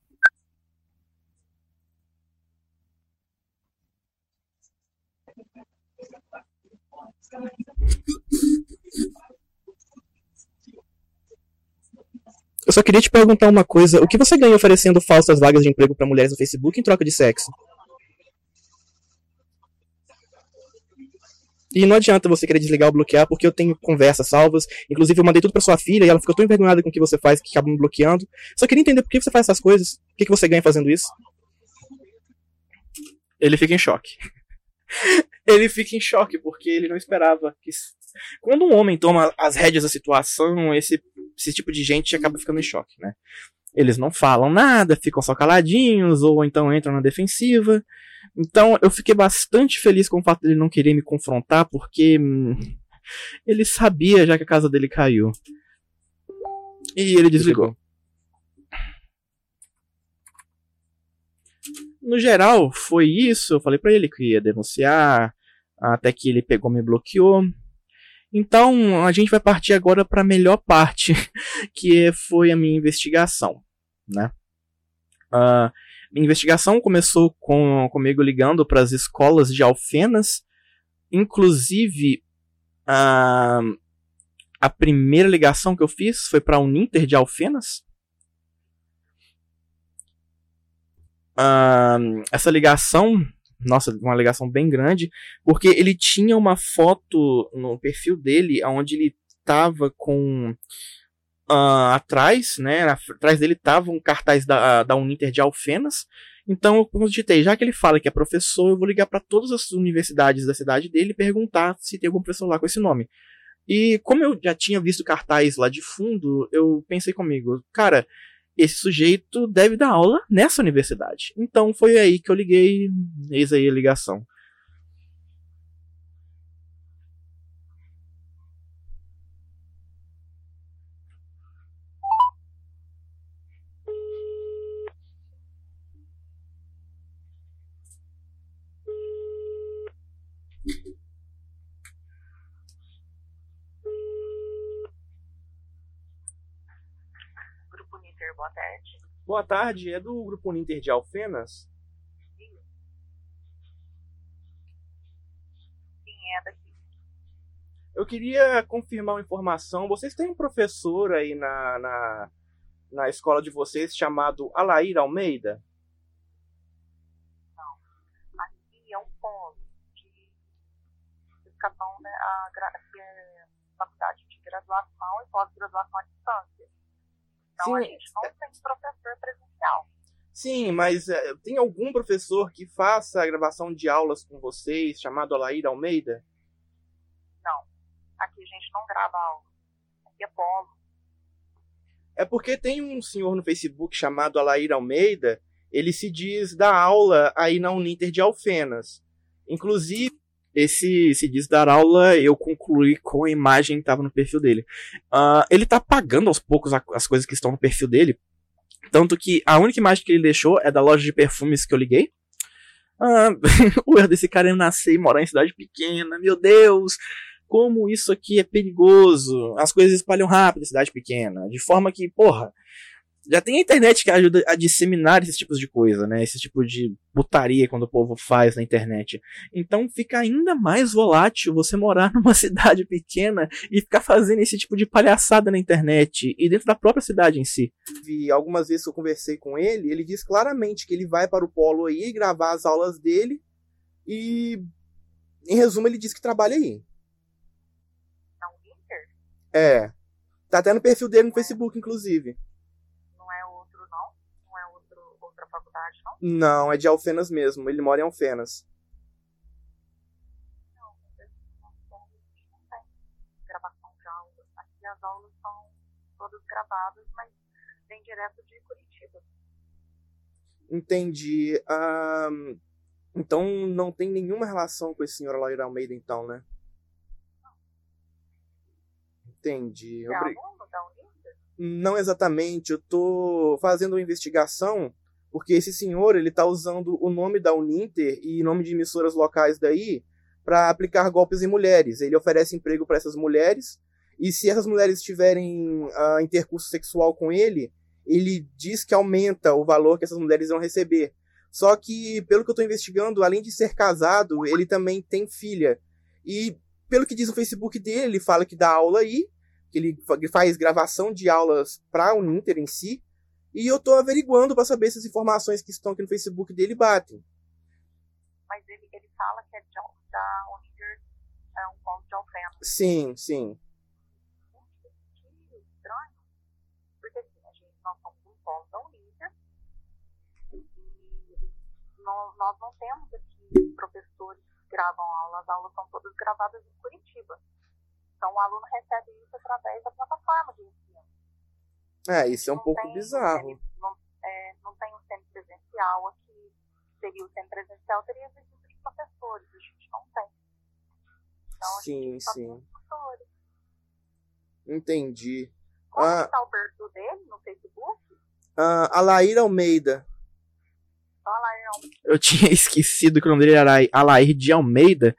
Eu só queria te perguntar uma coisa. O que você ganha oferecendo falsas vagas de emprego para mulheres no Facebook em troca de sexo? E não adianta você querer desligar ou bloquear, porque eu tenho conversas salvas. Inclusive, eu mandei tudo pra sua filha e ela ficou tão envergonhada com o que você faz que acaba me bloqueando. Só queria entender por que você faz essas coisas. O que, que você ganha fazendo isso? Ele fica em choque. ele fica em choque, porque ele não esperava que. Quando um homem toma as rédeas da situação, esse, esse tipo de gente acaba ficando em choque, né? Eles não falam nada, ficam só caladinhos, ou então entram na defensiva. Então eu fiquei bastante feliz com o fato dele não querer me confrontar, porque hum, ele sabia já que a casa dele caiu. E ele desligou. No geral, foi isso. Eu falei para ele que ia denunciar, até que ele pegou me bloqueou. Então, a gente vai partir agora para a melhor parte, que foi a minha investigação, né? Uh, minha investigação começou com, comigo ligando para as escolas de Alfenas, inclusive a, a primeira ligação que eu fiz foi para a Uninter de Alfenas. Uh, essa ligação, nossa, uma ligação bem grande, porque ele tinha uma foto no perfil dele onde ele estava com uh, atrás, né? Atrás dele tava um cartaz da, da Uninter de Alfenas. Então eu digitei, já que ele fala que é professor, eu vou ligar para todas as universidades da cidade dele e perguntar se tem algum professor lá com esse nome. E como eu já tinha visto cartaz lá de fundo, eu pensei comigo, cara, esse sujeito deve dar aula nessa universidade. Então foi aí que eu liguei, eis aí a ligação. Boa tarde. Boa tarde, é do Grupo Uninter de Alfenas? Sim. Sim, é daqui. Eu queria confirmar uma informação. Vocês têm um professor aí na, na, na escola de vocês chamado Alair Almeida? Não. Aqui é um polo de educação, né, a, a, é faculdade de graduação e pós-graduação à distância. Então Sim. a gente não tem professor presencial. Sim, mas é, tem algum professor que faça a gravação de aulas com vocês, chamado Alair Almeida? Não. Aqui a gente não grava aula. Aqui é polo. É porque tem um senhor no Facebook chamado Alair Almeida, ele se diz da aula aí na Uninter de Alfenas. Inclusive, esse se diz dar aula, eu concluí com a imagem que estava no perfil dele. Uh, ele está apagando aos poucos as coisas que estão no perfil dele. Tanto que a única imagem que ele deixou é da loja de perfumes que eu liguei. O erro desse cara é nascer e morar em cidade pequena, meu Deus! Como isso aqui é perigoso! As coisas espalham rápido em cidade pequena. De forma que, porra, já tem a internet que ajuda a disseminar esses tipos de coisa, né? Esse tipo de putaria quando o povo faz na internet. Então fica ainda mais volátil você morar numa cidade pequena e ficar fazendo esse tipo de palhaçada na internet e dentro da própria cidade em si. E algumas vezes que eu conversei com ele, ele diz claramente que ele vai para o polo aí gravar as aulas dele e em resumo ele diz que trabalha aí. É. Tá até no perfil dele no Facebook, inclusive. Não? Não, é de Alfenas mesmo. Ele mora em Alfenas. Não, não tem gravação de aulas. Aqui as aulas são todas gravadas, mas vem direto de Curitiba. Entendi. Um, então não tem nenhuma relação com esse senhor Alair Almeida, então, né? Entendi. É Obrig... aluno da Não exatamente. Eu tô fazendo uma investigação Porque esse senhor, ele tá usando o nome da Uninter e nome de emissoras locais daí para aplicar golpes em mulheres. Ele oferece emprego para essas mulheres e se essas mulheres tiverem uh, intercurso sexual com ele, ele diz que aumenta o valor que essas mulheres vão receber. Só que, pelo que eu estou investigando, além de ser casado, ele também tem filha. E, pelo que diz o Facebook dele, ele fala que dá aula aí, que ele faz gravação de aulas para a Uninter em si, e eu tô averiguando para saber se as informações que estão aqui no Facebook dele batem. Mas ele, ele fala que é de, da Uninter é um ponto de ofensa. Sim, sim. Que estranho. Porque assim, a gente, nós somos um polo da Uninter e nós, nós não temos aqui professores que gravam aulas, as aulas são todas gravadas em Curitiba. Então o aluno recebe isso através da plataforma de ensino. É, isso é um não pouco tem, bizarro. Não, é, não tem um centro presencial aqui. Seria o centro presencial, teria visita de professores. A gente não tem. Então, sim, sim. tem professores. Entendi. Como Ah. está o perfil dele no Facebook? Ah, Alair Almeida. É um Eu tinha esquecido que o nome dele era Alair de Almeida,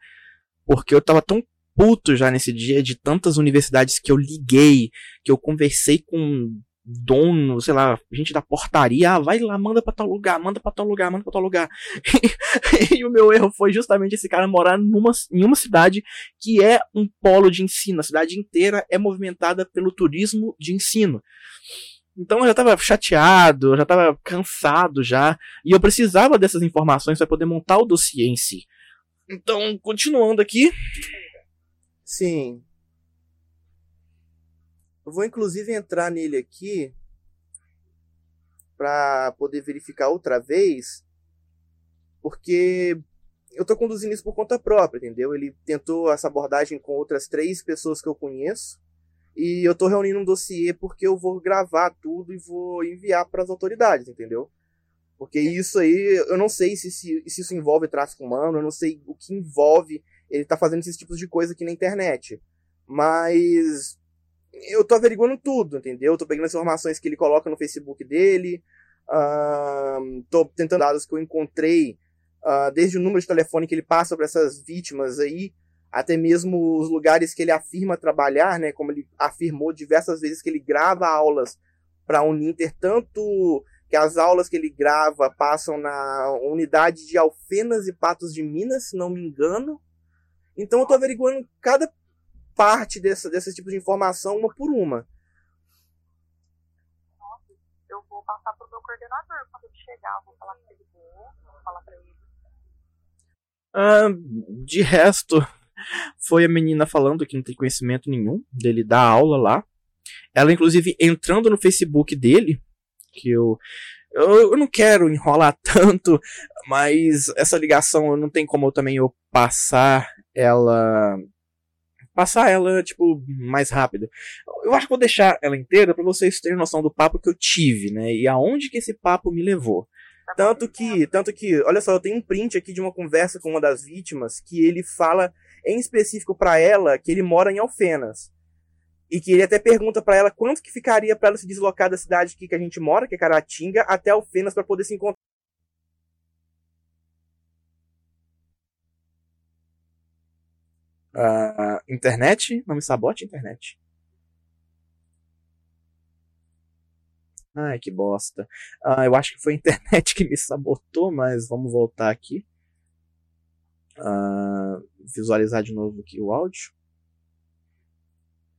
porque eu tava tão puto já nesse dia de tantas universidades que eu liguei, que eu conversei com dono, sei lá, gente da portaria, ah, vai lá, manda pra tal lugar, manda pra tal lugar, manda pra tal lugar. e o meu erro foi justamente esse cara morar numa, em uma cidade que é um polo de ensino. A cidade inteira é movimentada pelo turismo de ensino. Então eu já tava chateado, já tava cansado já, e eu precisava dessas informações para poder montar o dossiê em si. Então, continuando aqui. Sim. Eu vou inclusive entrar nele aqui para poder verificar outra vez, porque eu tô conduzindo isso por conta própria, entendeu? Ele tentou essa abordagem com outras três pessoas que eu conheço. E eu tô reunindo um dossiê porque eu vou gravar tudo e vou enviar para as autoridades, entendeu? Porque isso aí, eu não sei se, se, se isso envolve tráfico humano, eu não sei o que envolve ele tá fazendo esses tipos de coisa aqui na internet. Mas eu tô averiguando tudo, entendeu? Eu tô pegando as informações que ele coloca no Facebook dele, ahn, tô tentando dados que eu encontrei, ah, desde o número de telefone que ele passa para essas vítimas aí, até mesmo os lugares que ele afirma trabalhar, né? Como ele afirmou diversas vezes que ele grava aulas para a Uninter, tanto que as aulas que ele grava passam na unidade de Alfenas e Patos de Minas, se não me engano. Então eu tô averiguando cada parte dessa, desse tipo de informação uma por uma. eu vou passar pro meu coordenador quando ele chegar. Vou falar que ele vou falar pra ele. Ah, de resto, foi a menina falando que não tem conhecimento nenhum dele dar aula lá. Ela, inclusive, entrando no Facebook dele, que eu, eu, eu não quero enrolar tanto, mas essa ligação não tem como eu também eu passar ela. Passar ela, tipo, mais rápido. Eu acho que vou deixar ela inteira para vocês terem noção do papo que eu tive, né? E aonde que esse papo me levou. Tá? Tanto que, tanto que, olha só, eu tenho um print aqui de uma conversa com uma das vítimas que ele fala em específico pra ela que ele mora em Alfenas. E que ele até pergunta pra ela quanto que ficaria pra ela se deslocar da cidade aqui que a gente mora, que é Caratinga, até Alfenas pra poder se encontrar. Ah, internet? Não me sabote, internet. Ai, que bosta. Ah, eu acho que foi a internet que me sabotou, mas vamos voltar aqui. Ah, visualizar de novo aqui o áudio.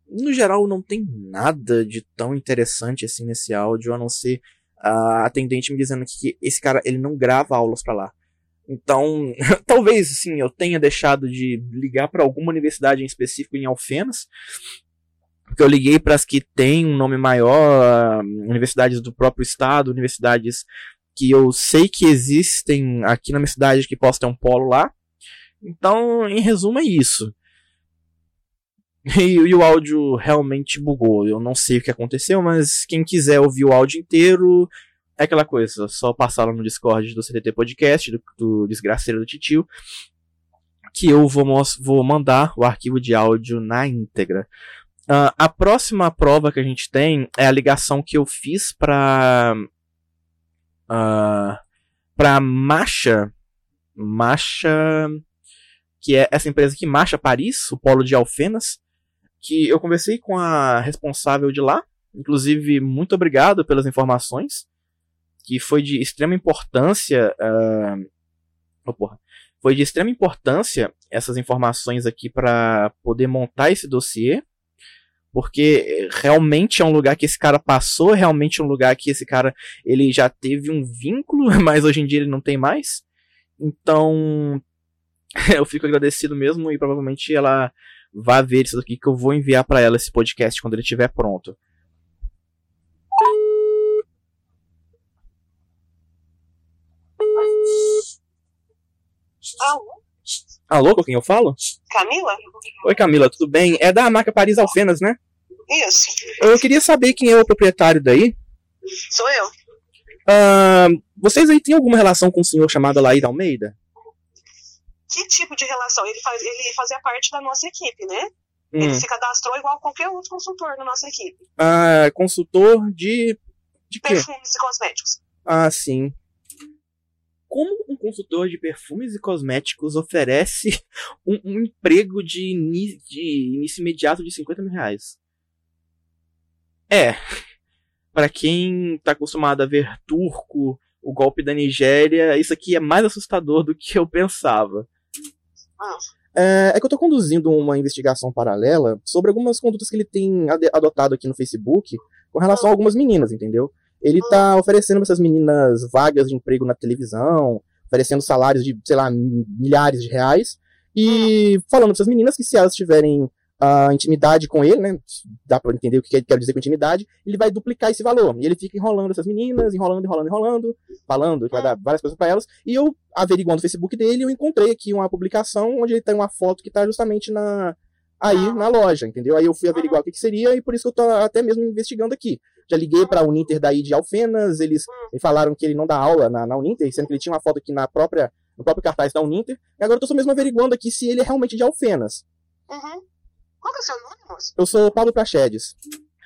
No geral, não tem nada de tão interessante assim nesse áudio, a não ser a atendente me dizendo que esse cara ele não grava aulas pra lá. Então, talvez sim, eu tenha deixado de ligar para alguma universidade em específico em Alfenas, porque eu liguei para as que têm um nome maior, ah, universidades do próprio estado, universidades que eu sei que existem aqui na minha cidade que possam ter um polo lá. Então, em resumo, é isso. E, e o áudio realmente bugou. Eu não sei o que aconteceu, mas quem quiser ouvir o áudio inteiro, é aquela coisa, só passar lá no Discord do CTT Podcast, do, do Desgraceiro do Titio, que eu vou, vou mandar o arquivo de áudio na íntegra. Ah, a próxima prova que a gente tem é a ligação que eu fiz pra uh, para Marcha, Marcha, que é essa empresa aqui, Marcha Paris, o polo de Alfenas, que eu conversei com a responsável de lá, inclusive muito obrigado pelas informações, que foi de extrema importância. Uh, oh, porra. Foi de extrema importância essas informações aqui para poder montar esse dossiê, porque realmente é um lugar que esse cara passou, realmente é um lugar que esse cara ele já teve um vínculo, mas hoje em dia ele não tem mais. Então, eu fico agradecido mesmo e provavelmente ela vai ver isso aqui que eu vou enviar para ela esse podcast quando ele estiver pronto. Alô? Alô, com quem eu falo? Camila? Oi, Camila, tudo bem? É da marca Paris Alfenas, né? Isso. Eu queria saber quem é o proprietário daí. Sou eu. Uh, vocês aí têm alguma relação com um senhor chamado Laír Almeida? Que tipo de relação? Ele, faz, ele fazia parte da nossa equipe, né? Hum. Ele se cadastrou igual qualquer outro consultor da nossa equipe. Ah, consultor de. de quê? Perfumes e cosméticos. Ah, sim. Como um consultor de perfumes e cosméticos oferece um, um emprego de, de início imediato de 50 mil reais? É. Para quem tá acostumado a ver turco, o golpe da Nigéria, isso aqui é mais assustador do que eu pensava. Ah. É, é, que eu tô conduzindo uma investigação paralela sobre algumas condutas que ele tem adotado aqui no Facebook com relação a algumas meninas, entendeu? Ele tá oferecendo pra essas meninas vagas de emprego na televisão, oferecendo salários de, sei lá, milhares de reais, e falando pra essas meninas que se elas tiverem a intimidade com ele, né? Dá pra entender o que ele quer dizer com intimidade, ele vai duplicar esse valor. E ele fica enrolando essas meninas, enrolando, enrolando, enrolando, falando que vai dar várias coisas para elas. E eu, averiguando o Facebook dele, eu encontrei aqui uma publicação onde ele tem uma foto que tá justamente na aí na loja, entendeu? Aí eu fui averiguar o que, que seria e por isso que eu tô até mesmo investigando aqui. Já liguei pra Uninter daí de Alfenas, eles me falaram que ele não dá aula na, na Uninter, sendo que ele tinha uma foto aqui na própria, no próprio cartaz da Uninter. E agora eu tô só mesmo averiguando aqui se ele é realmente de Alfenas. Uhum. Qual que é o seu nome, moço? Eu sou Paulo Prachedes.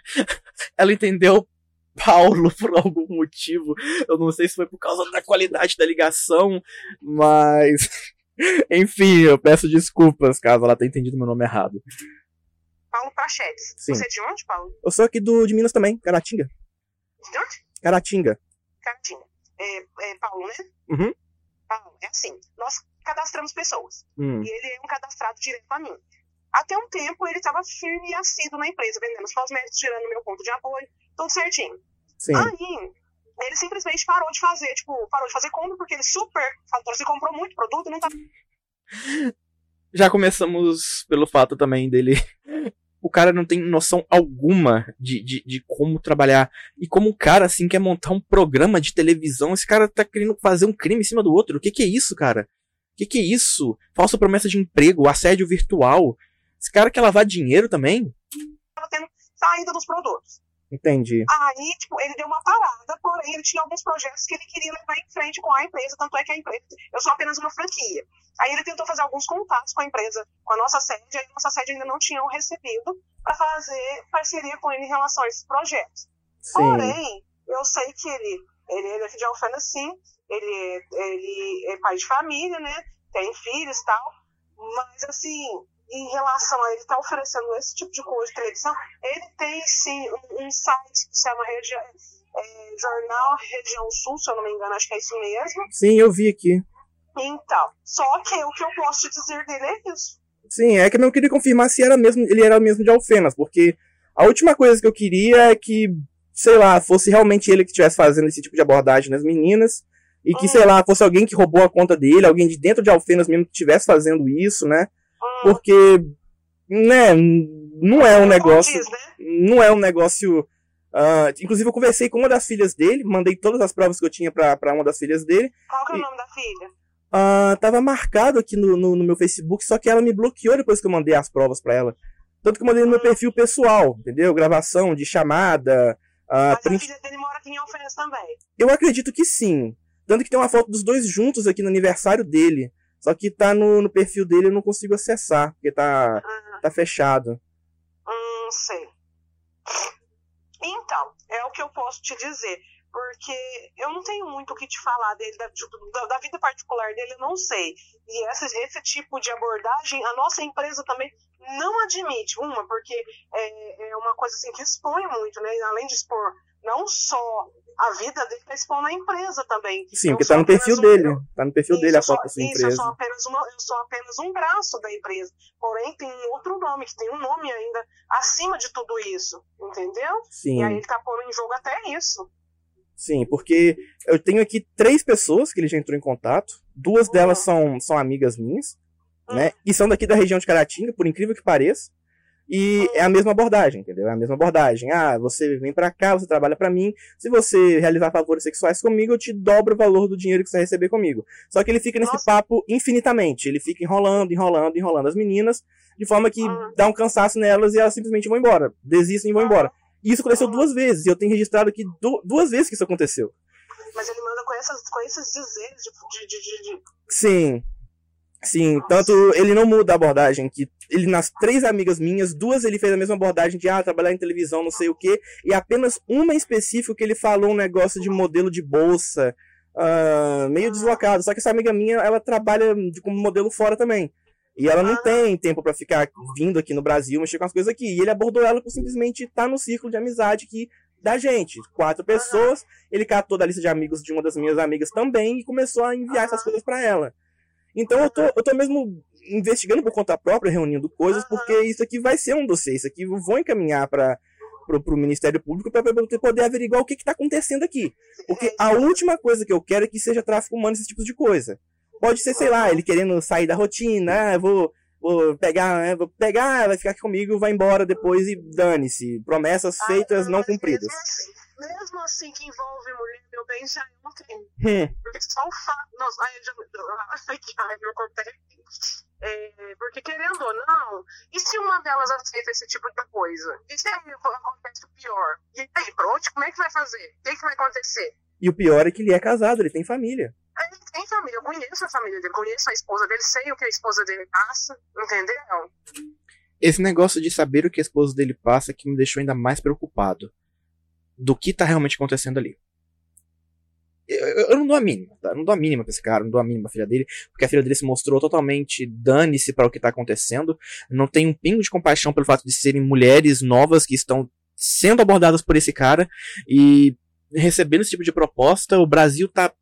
Ela entendeu Paulo por algum motivo. Eu não sei se foi por causa da qualidade da ligação, mas. Enfim, eu peço desculpas caso ela tenha entendido meu nome errado. Paulo Prachedes. Sim. Você é de onde, Paulo? Eu sou aqui do, de Minas também, Caratinga. De onde? Caratinga. Caratinga. É, é Paulo, né? Uhum. Paulo, é assim. Nós cadastramos pessoas. Hum. E ele é um cadastrado direto a mim. Até um tempo ele estava firme e assíduo na empresa, vendendo os cosméticos, tirando meu ponto de apoio, tudo certinho. Sim. Aí, ele simplesmente parou de fazer, tipo, parou de fazer compra porque ele super faturou, se comprou muito produto e não tá. Já começamos pelo fato também dele. O cara não tem noção alguma de, de, de como trabalhar. E como o cara, assim, quer montar um programa de televisão, esse cara tá querendo fazer um crime em cima do outro. O que que é isso, cara? O que que é isso? Falsa promessa de emprego, assédio virtual. Esse cara quer lavar dinheiro também? tendo saída dos produtos. Entendi. Aí, tipo, ele deu uma parada, porém ele tinha alguns projetos que ele queria levar em frente com a empresa, tanto é que a empresa, eu sou apenas uma franquia. Aí ele tentou fazer alguns contatos com a empresa, com a nossa sede, aí a nossa sede ainda não tinha o recebido para fazer parceria com ele em relação a esses projetos. Sim. Porém, eu sei que ele, ele, ele é de Alfena sim, ele, ele é pai de família, né? Tem filhos e tal, mas assim, em relação a ele estar oferecendo esse tipo de coisa de televisão, ele tem sim um, um site que se chama Regi é, Jornal Região Sul, se eu não me engano, acho que é isso mesmo. Sim, eu vi aqui. Então, só que o que eu posso te dizer dele é isso. Sim, é que eu não queria confirmar se era mesmo, ele era mesmo de Alfenas, porque a última coisa que eu queria é que, sei lá, fosse realmente ele que estivesse fazendo esse tipo de abordagem nas meninas, e que, Hum. sei lá, fosse alguém que roubou a conta dele, alguém de dentro de Alfenas mesmo que estivesse fazendo isso, né? Porque, né, não é um negócio. né? Não é um negócio. ah, inclusive, eu conversei com uma das filhas dele, mandei todas as provas que eu tinha pra, pra uma das filhas dele. Qual que é o nome da filha? Ah, tava marcado aqui no, no, no meu Facebook, só que ela me bloqueou depois que eu mandei as provas pra ela. Tanto que eu mandei no meu perfil pessoal, entendeu? Gravação de chamada. ah, Mas a print- filha dele mora aqui em Alfenas também. Eu acredito que sim. Tanto que tem uma foto dos dois juntos aqui no aniversário dele. Só que tá no, no perfil dele eu não consigo acessar, porque tá, Uhum. tá fechado. Hum, sei. Então, é o que eu posso te dizer. porque eu não tenho muito o que te falar dele, da, tipo, da, da vida particular dele, eu não sei. E essa, esse tipo de abordagem, a nossa empresa também não admite. Uma, porque é, é uma coisa assim que expõe muito, né? Além de expor não só a vida dele, tá expondo a empresa também. Sim, Eu porque sou tá no perfil um- dele. Tá no perfil isso, dele a foto da sua isso, eu sou, empresa. apenas uma, eu sou apenas um braço da empresa. Porém, tem outro nome, que tem um nome ainda acima de tudo isso. Entendeu? Sim. E aí ele tá pondo em jogo até isso. Sim, porque eu tenho aqui três pessoas que ele já entrou em contato. Duas delas são, são amigas minhas, né? E são daqui da região de Caratinga, por incrível que pareça. E é a mesma abordagem, entendeu? É a mesma abordagem. Ah, você vem pra cá, você trabalha pra mim. Se você realizar favores sexuais comigo, eu te dobro o valor do dinheiro que você vai receber comigo. Só que ele fica nesse Nossa. papo infinitamente. Ele fica enrolando, enrolando, enrolando as meninas, de forma que Ah. dá um cansaço nelas e elas simplesmente vão embora. Desistem e vão Ah. embora. E isso aconteceu Ah. duas vezes. E eu tenho registrado aqui du- duas vezes que isso aconteceu. Mas ele manda com, essas, com esses dizeres de, de, de- de- Sim. Sim, tanto ele não muda a abordagem, que ele nas três amigas minhas, duas ele fez a mesma abordagem de ah, trabalhar em televisão, não sei o quê, e apenas uma em específico que ele falou um negócio de modelo de bolsa, ah, meio deslocado. Só que essa amiga minha, ela trabalha como modelo fora também. E ela não Ah. tem tempo pra ficar vindo aqui no Brasil, mexer com as coisas aqui. E ele abordou ela por simplesmente estar no círculo de amizade que da gente. Quatro pessoas, ele catou da lista de amigos de uma das minhas amigas também e começou a enviar essas Aham. coisas pra ela. Então eu tô, eu tô mesmo investigando por conta própria, reunindo coisas, porque isso aqui vai ser um dossiê, isso aqui eu vou encaminhar para pro, pro Ministério Público para poder averiguar o que que tá acontecendo aqui. Porque a última coisa que eu quero é que seja tráfico humano, esse tipo de coisa. Pode ser, sei lá, ele querendo sair da rotina, ah, vou, vou pegar, né, vou pegar, vai ficar aqui comigo, vai embora depois e dane-se. Promessas feitas, Ah, não cumpridas. Mesmo assim, mesmo assim que envolve mulher, bem, já é um crime. Porque só o fato. Nossa, ai, eu que ai, corpo tá. É, porque querendo ou não, e se uma delas aceita esse tipo de coisa? E se aí acontece o pior? E aí, pronto, como é que vai fazer? O que, que vai acontecer? E o pior é que ele é casado, ele tem família. Aí Ele tem família, eu conheço a família dele, conheço a esposa dele, sei o que a esposa dele passa, entendeu? Esse negócio de saber o que a esposa dele passa é que me deixou ainda mais preocupado do que tá realmente acontecendo ali. Eu, eu- não dou a mínima, tá? Eu não dou a mínima pra esse cara, não dou a mínima pra filha dele, porque a filha dele se mostrou totalmente dane-se para o que tá acontecendo. Não tem um pingo de compaixão pelo fato de serem mulheres novas que estão sendo abordadas por esse cara e recebendo esse tipo de proposta. O Brasil tá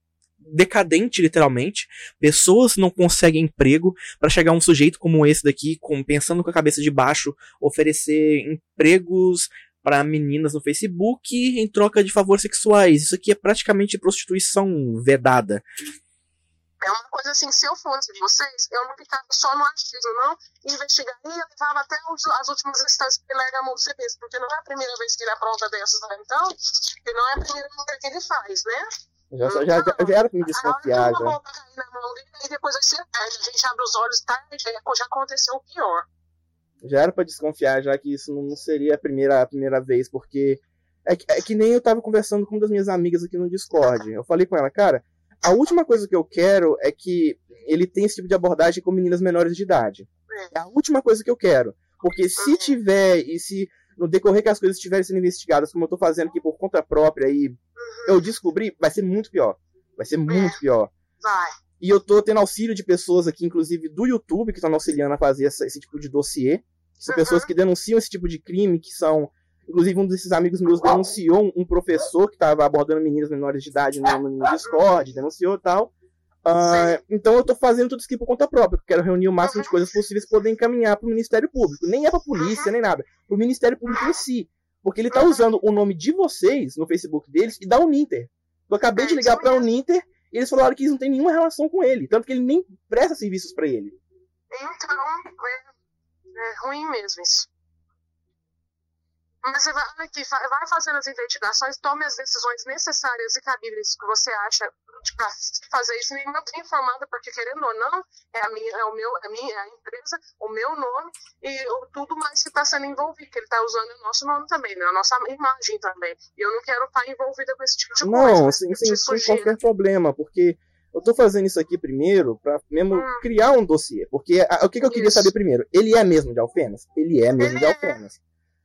decadente, literalmente. Pessoas não conseguem emprego para chegar um sujeito como esse daqui, com, pensando com a cabeça de baixo, oferecer empregos para meninas no Facebook em troca de favores sexuais. Isso aqui é praticamente prostituição vedada. É uma coisa assim, se eu fosse vocês, eu não ficava só no achismo, não. Investigaria, levava até os- as últimas instâncias que larga a mão do CBS, porque não é a primeira vez que ele apronta dessas, né? Então, e não é a primeira vez que ele faz, né? Já, já, já, já era pra me desconfiar, Aí uma já. bomba cair na mão dele, e depois perde. A gente abre os olhos tarde, aí já aconteceu o pior. Já era pra desconfiar, já que isso não seria a primeira, a primeira vez, porque é que, é que nem eu tava conversando com uma das minhas amigas aqui no Discord. Eu falei com ela, cara, a última coisa que eu quero é que ele tenha esse tipo de abordagem com meninas menores de idade. É a última coisa que eu quero. Porque se tiver, e se no decorrer que as coisas estiverem sendo investigadas, como eu tô fazendo aqui por conta própria, e eu descobri, vai ser muito pior. Vai ser muito pior. Vai. E eu tô tendo auxílio de pessoas aqui, inclusive do YouTube, que estão me auxiliando a fazer essa- esse tipo de dossiê. São Uhum. pessoas que denunciam esse tipo de crime, que são. Inclusive, um desses amigos meus denunciou um, professor que estava abordando meninas menores de idade no, no Discord, denunciou e tal. Ah, então eu tô fazendo tudo isso aqui por conta própria, porque eu quero reunir o máximo de coisas possíveis para poder encaminhar pro Ministério Público. Nem é pra polícia, nem nada. Pro Ministério Público em si. Porque ele tá usando o nome de vocês no Facebook deles e da Uninter. Eu acabei de ligar pra Uninter eles falaram que eles não têm nenhuma relação com ele. Tanto que ele nem presta serviços pra ele. Então, é, é ruim mesmo isso. Mas você vai, aqui, vai fazendo as investigações, tome as decisões necessárias e cabíveis que você acha para fazer isso. Me mantenha informada, porque querendo ou não, é a minha, é o meu, é a minha é a empresa, o meu nome e o- tudo mais que está sendo envolvido, que ele está usando o nosso nome também, né? a nossa imagem também. E eu não quero estar envolvida com esse tipo de coisa. Não, sem, sem, qualquer problema, porque eu tô fazendo isso aqui primeiro pra mesmo Hum. criar um dossiê. Porque a- o que, que eu queria Isso. saber primeiro? Ele é mesmo de Alfenas? Ele é mesmo Ele de é. Alfenas.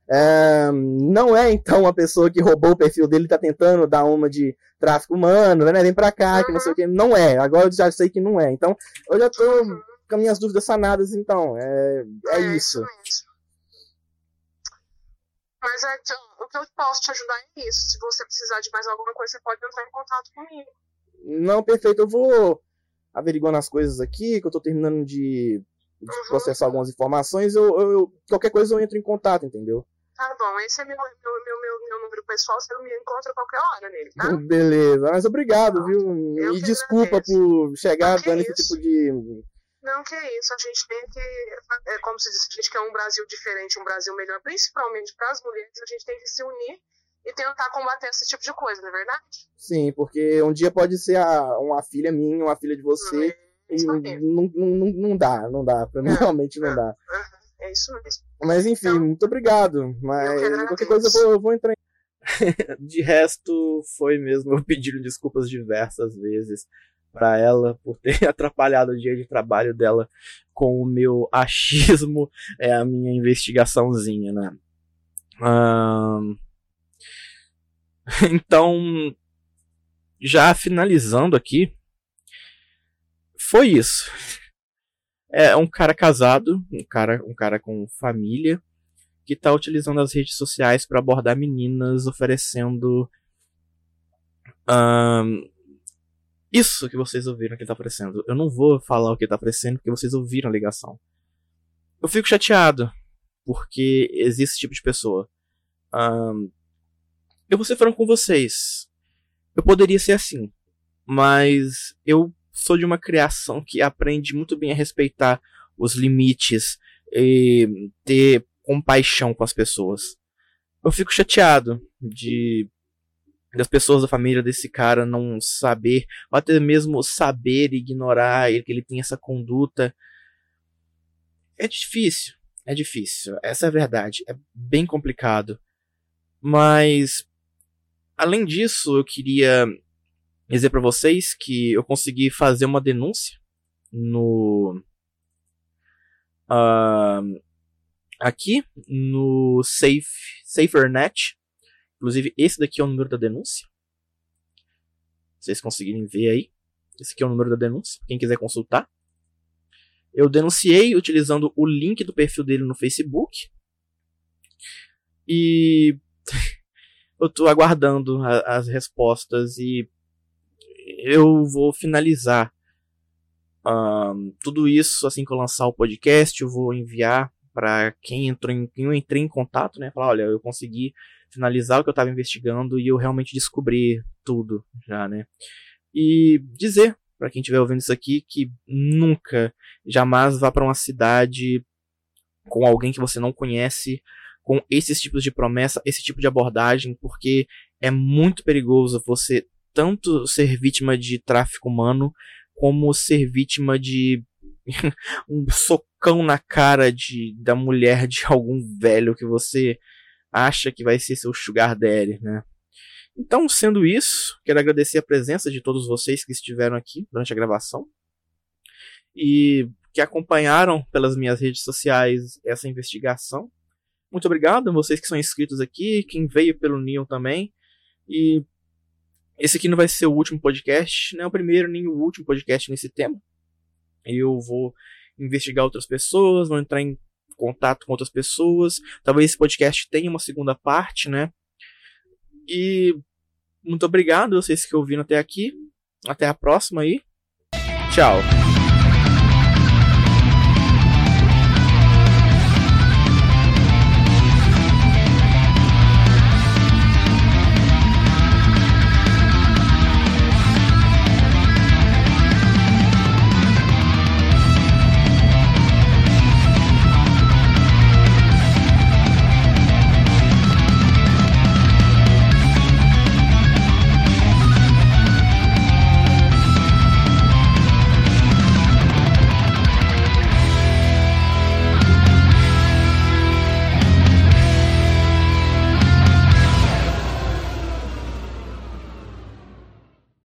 É, não é então a pessoa que roubou o perfil dele e tá tentando dar uma de tráfico humano, né? Vem pra cá, que não sei o que. Não é. Agora eu já sei que não é. Então, eu já tô com minhas dúvidas sanadas, então. É, é isso. Mas é, então, o que eu posso te ajudar é isso. Se você precisar de mais alguma coisa, você pode entrar em contato comigo. Não, perfeito. Eu vou averiguando as coisas aqui, que eu tô terminando de, de Uhum. processar algumas informações. Eu, eu- qualquer coisa eu entro em contato, entendeu? Tá bom, esse é meu, meu, meu, meu, meu número pessoal, você me encontra a qualquer hora nele, tá? Beleza, mas obrigado, viu? Eu e desculpa agradeço. por chegar dando esse tipo de. Não, que é isso, a gente tem que, é como se diz, a gente quer um Brasil diferente, um Brasil melhor, principalmente para as mulheres, a gente tem que se unir e tentar combater esse tipo de coisa, não é verdade? Sim, porque um dia pode ser a- uma filha minha, uma filha de você. Não, não, não, não dá, não dá. Pra mim realmente não dá. Aham, É isso mesmo. Mas enfim, Então, muito obrigado. Mas qualquer coisa eu vou, eu vou entrar em. de resto, foi mesmo eu pedindo desculpas diversas vezes pra ela por ter atrapalhado o dia de trabalho dela com o meu achismo, é a minha investigaçãozinha, né? Então, já finalizando aqui, foi isso. É um cara casado, um cara, um cara com família, que tá utilizando as redes sociais para abordar meninas, oferecendo ahn, isso que vocês ouviram que tá oferecendo. Eu não vou falar o que tá oferecendo porque vocês ouviram a ligação. Eu fico chateado porque existe esse tipo de pessoa. Ahn, eu vou ser franco com vocês. Eu poderia ser assim, mas eu sou de uma criação que aprende muito bem a respeitar os limites e ter compaixão com as pessoas. Eu fico chateado de das pessoas da família desse cara não saber, ou até mesmo saber ignorar ele, que ele tem essa conduta. É difícil, é difícil, essa é a verdade, é bem complicado. Mas além disso, eu queria dizer para vocês que eu consegui fazer uma denúncia no ah, aqui no Safe SaferNet. Inclusive esse daqui é o número da denúncia. Vocês conseguirem ver aí. Esse aqui é o número da denúncia, quem quiser consultar. Eu denunciei utilizando o link do perfil dele no Facebook. E eu tô aguardando a- as respostas e eu vou finalizar ahn, tudo isso assim que eu lançar o podcast. Eu vou enviar para quem entrou em, quem eu entrei em contato, né? Falar, olha, eu consegui finalizar o que eu estava investigando e eu realmente descobri tudo já, né? E dizer para quem estiver ouvindo isso aqui que nunca, jamais vá para uma cidade com alguém que você não conhece, com esses tipos de promessa, esse tipo de abordagem, porque é muito perigoso você tanto ser vítima de tráfico humano, como ser vítima de um socão na cara de, da mulher de algum velho que você acha que vai ser seu sugar daddy, né? Então, sendo isso, quero agradecer a presença de todos vocês que estiveram aqui durante a gravação e que acompanharam pelas minhas redes sociais essa investigação. Muito obrigado a vocês que são inscritos aqui, quem veio pelo Neon também. E esse aqui não vai ser o último podcast, não é o primeiro nem o último podcast nesse tema. Eu vou investigar outras pessoas, vou entrar em contato com outras pessoas. Talvez esse podcast tenha uma segunda parte, né? E muito obrigado a vocês que ouviram até aqui. Até a próxima aí. Tchau.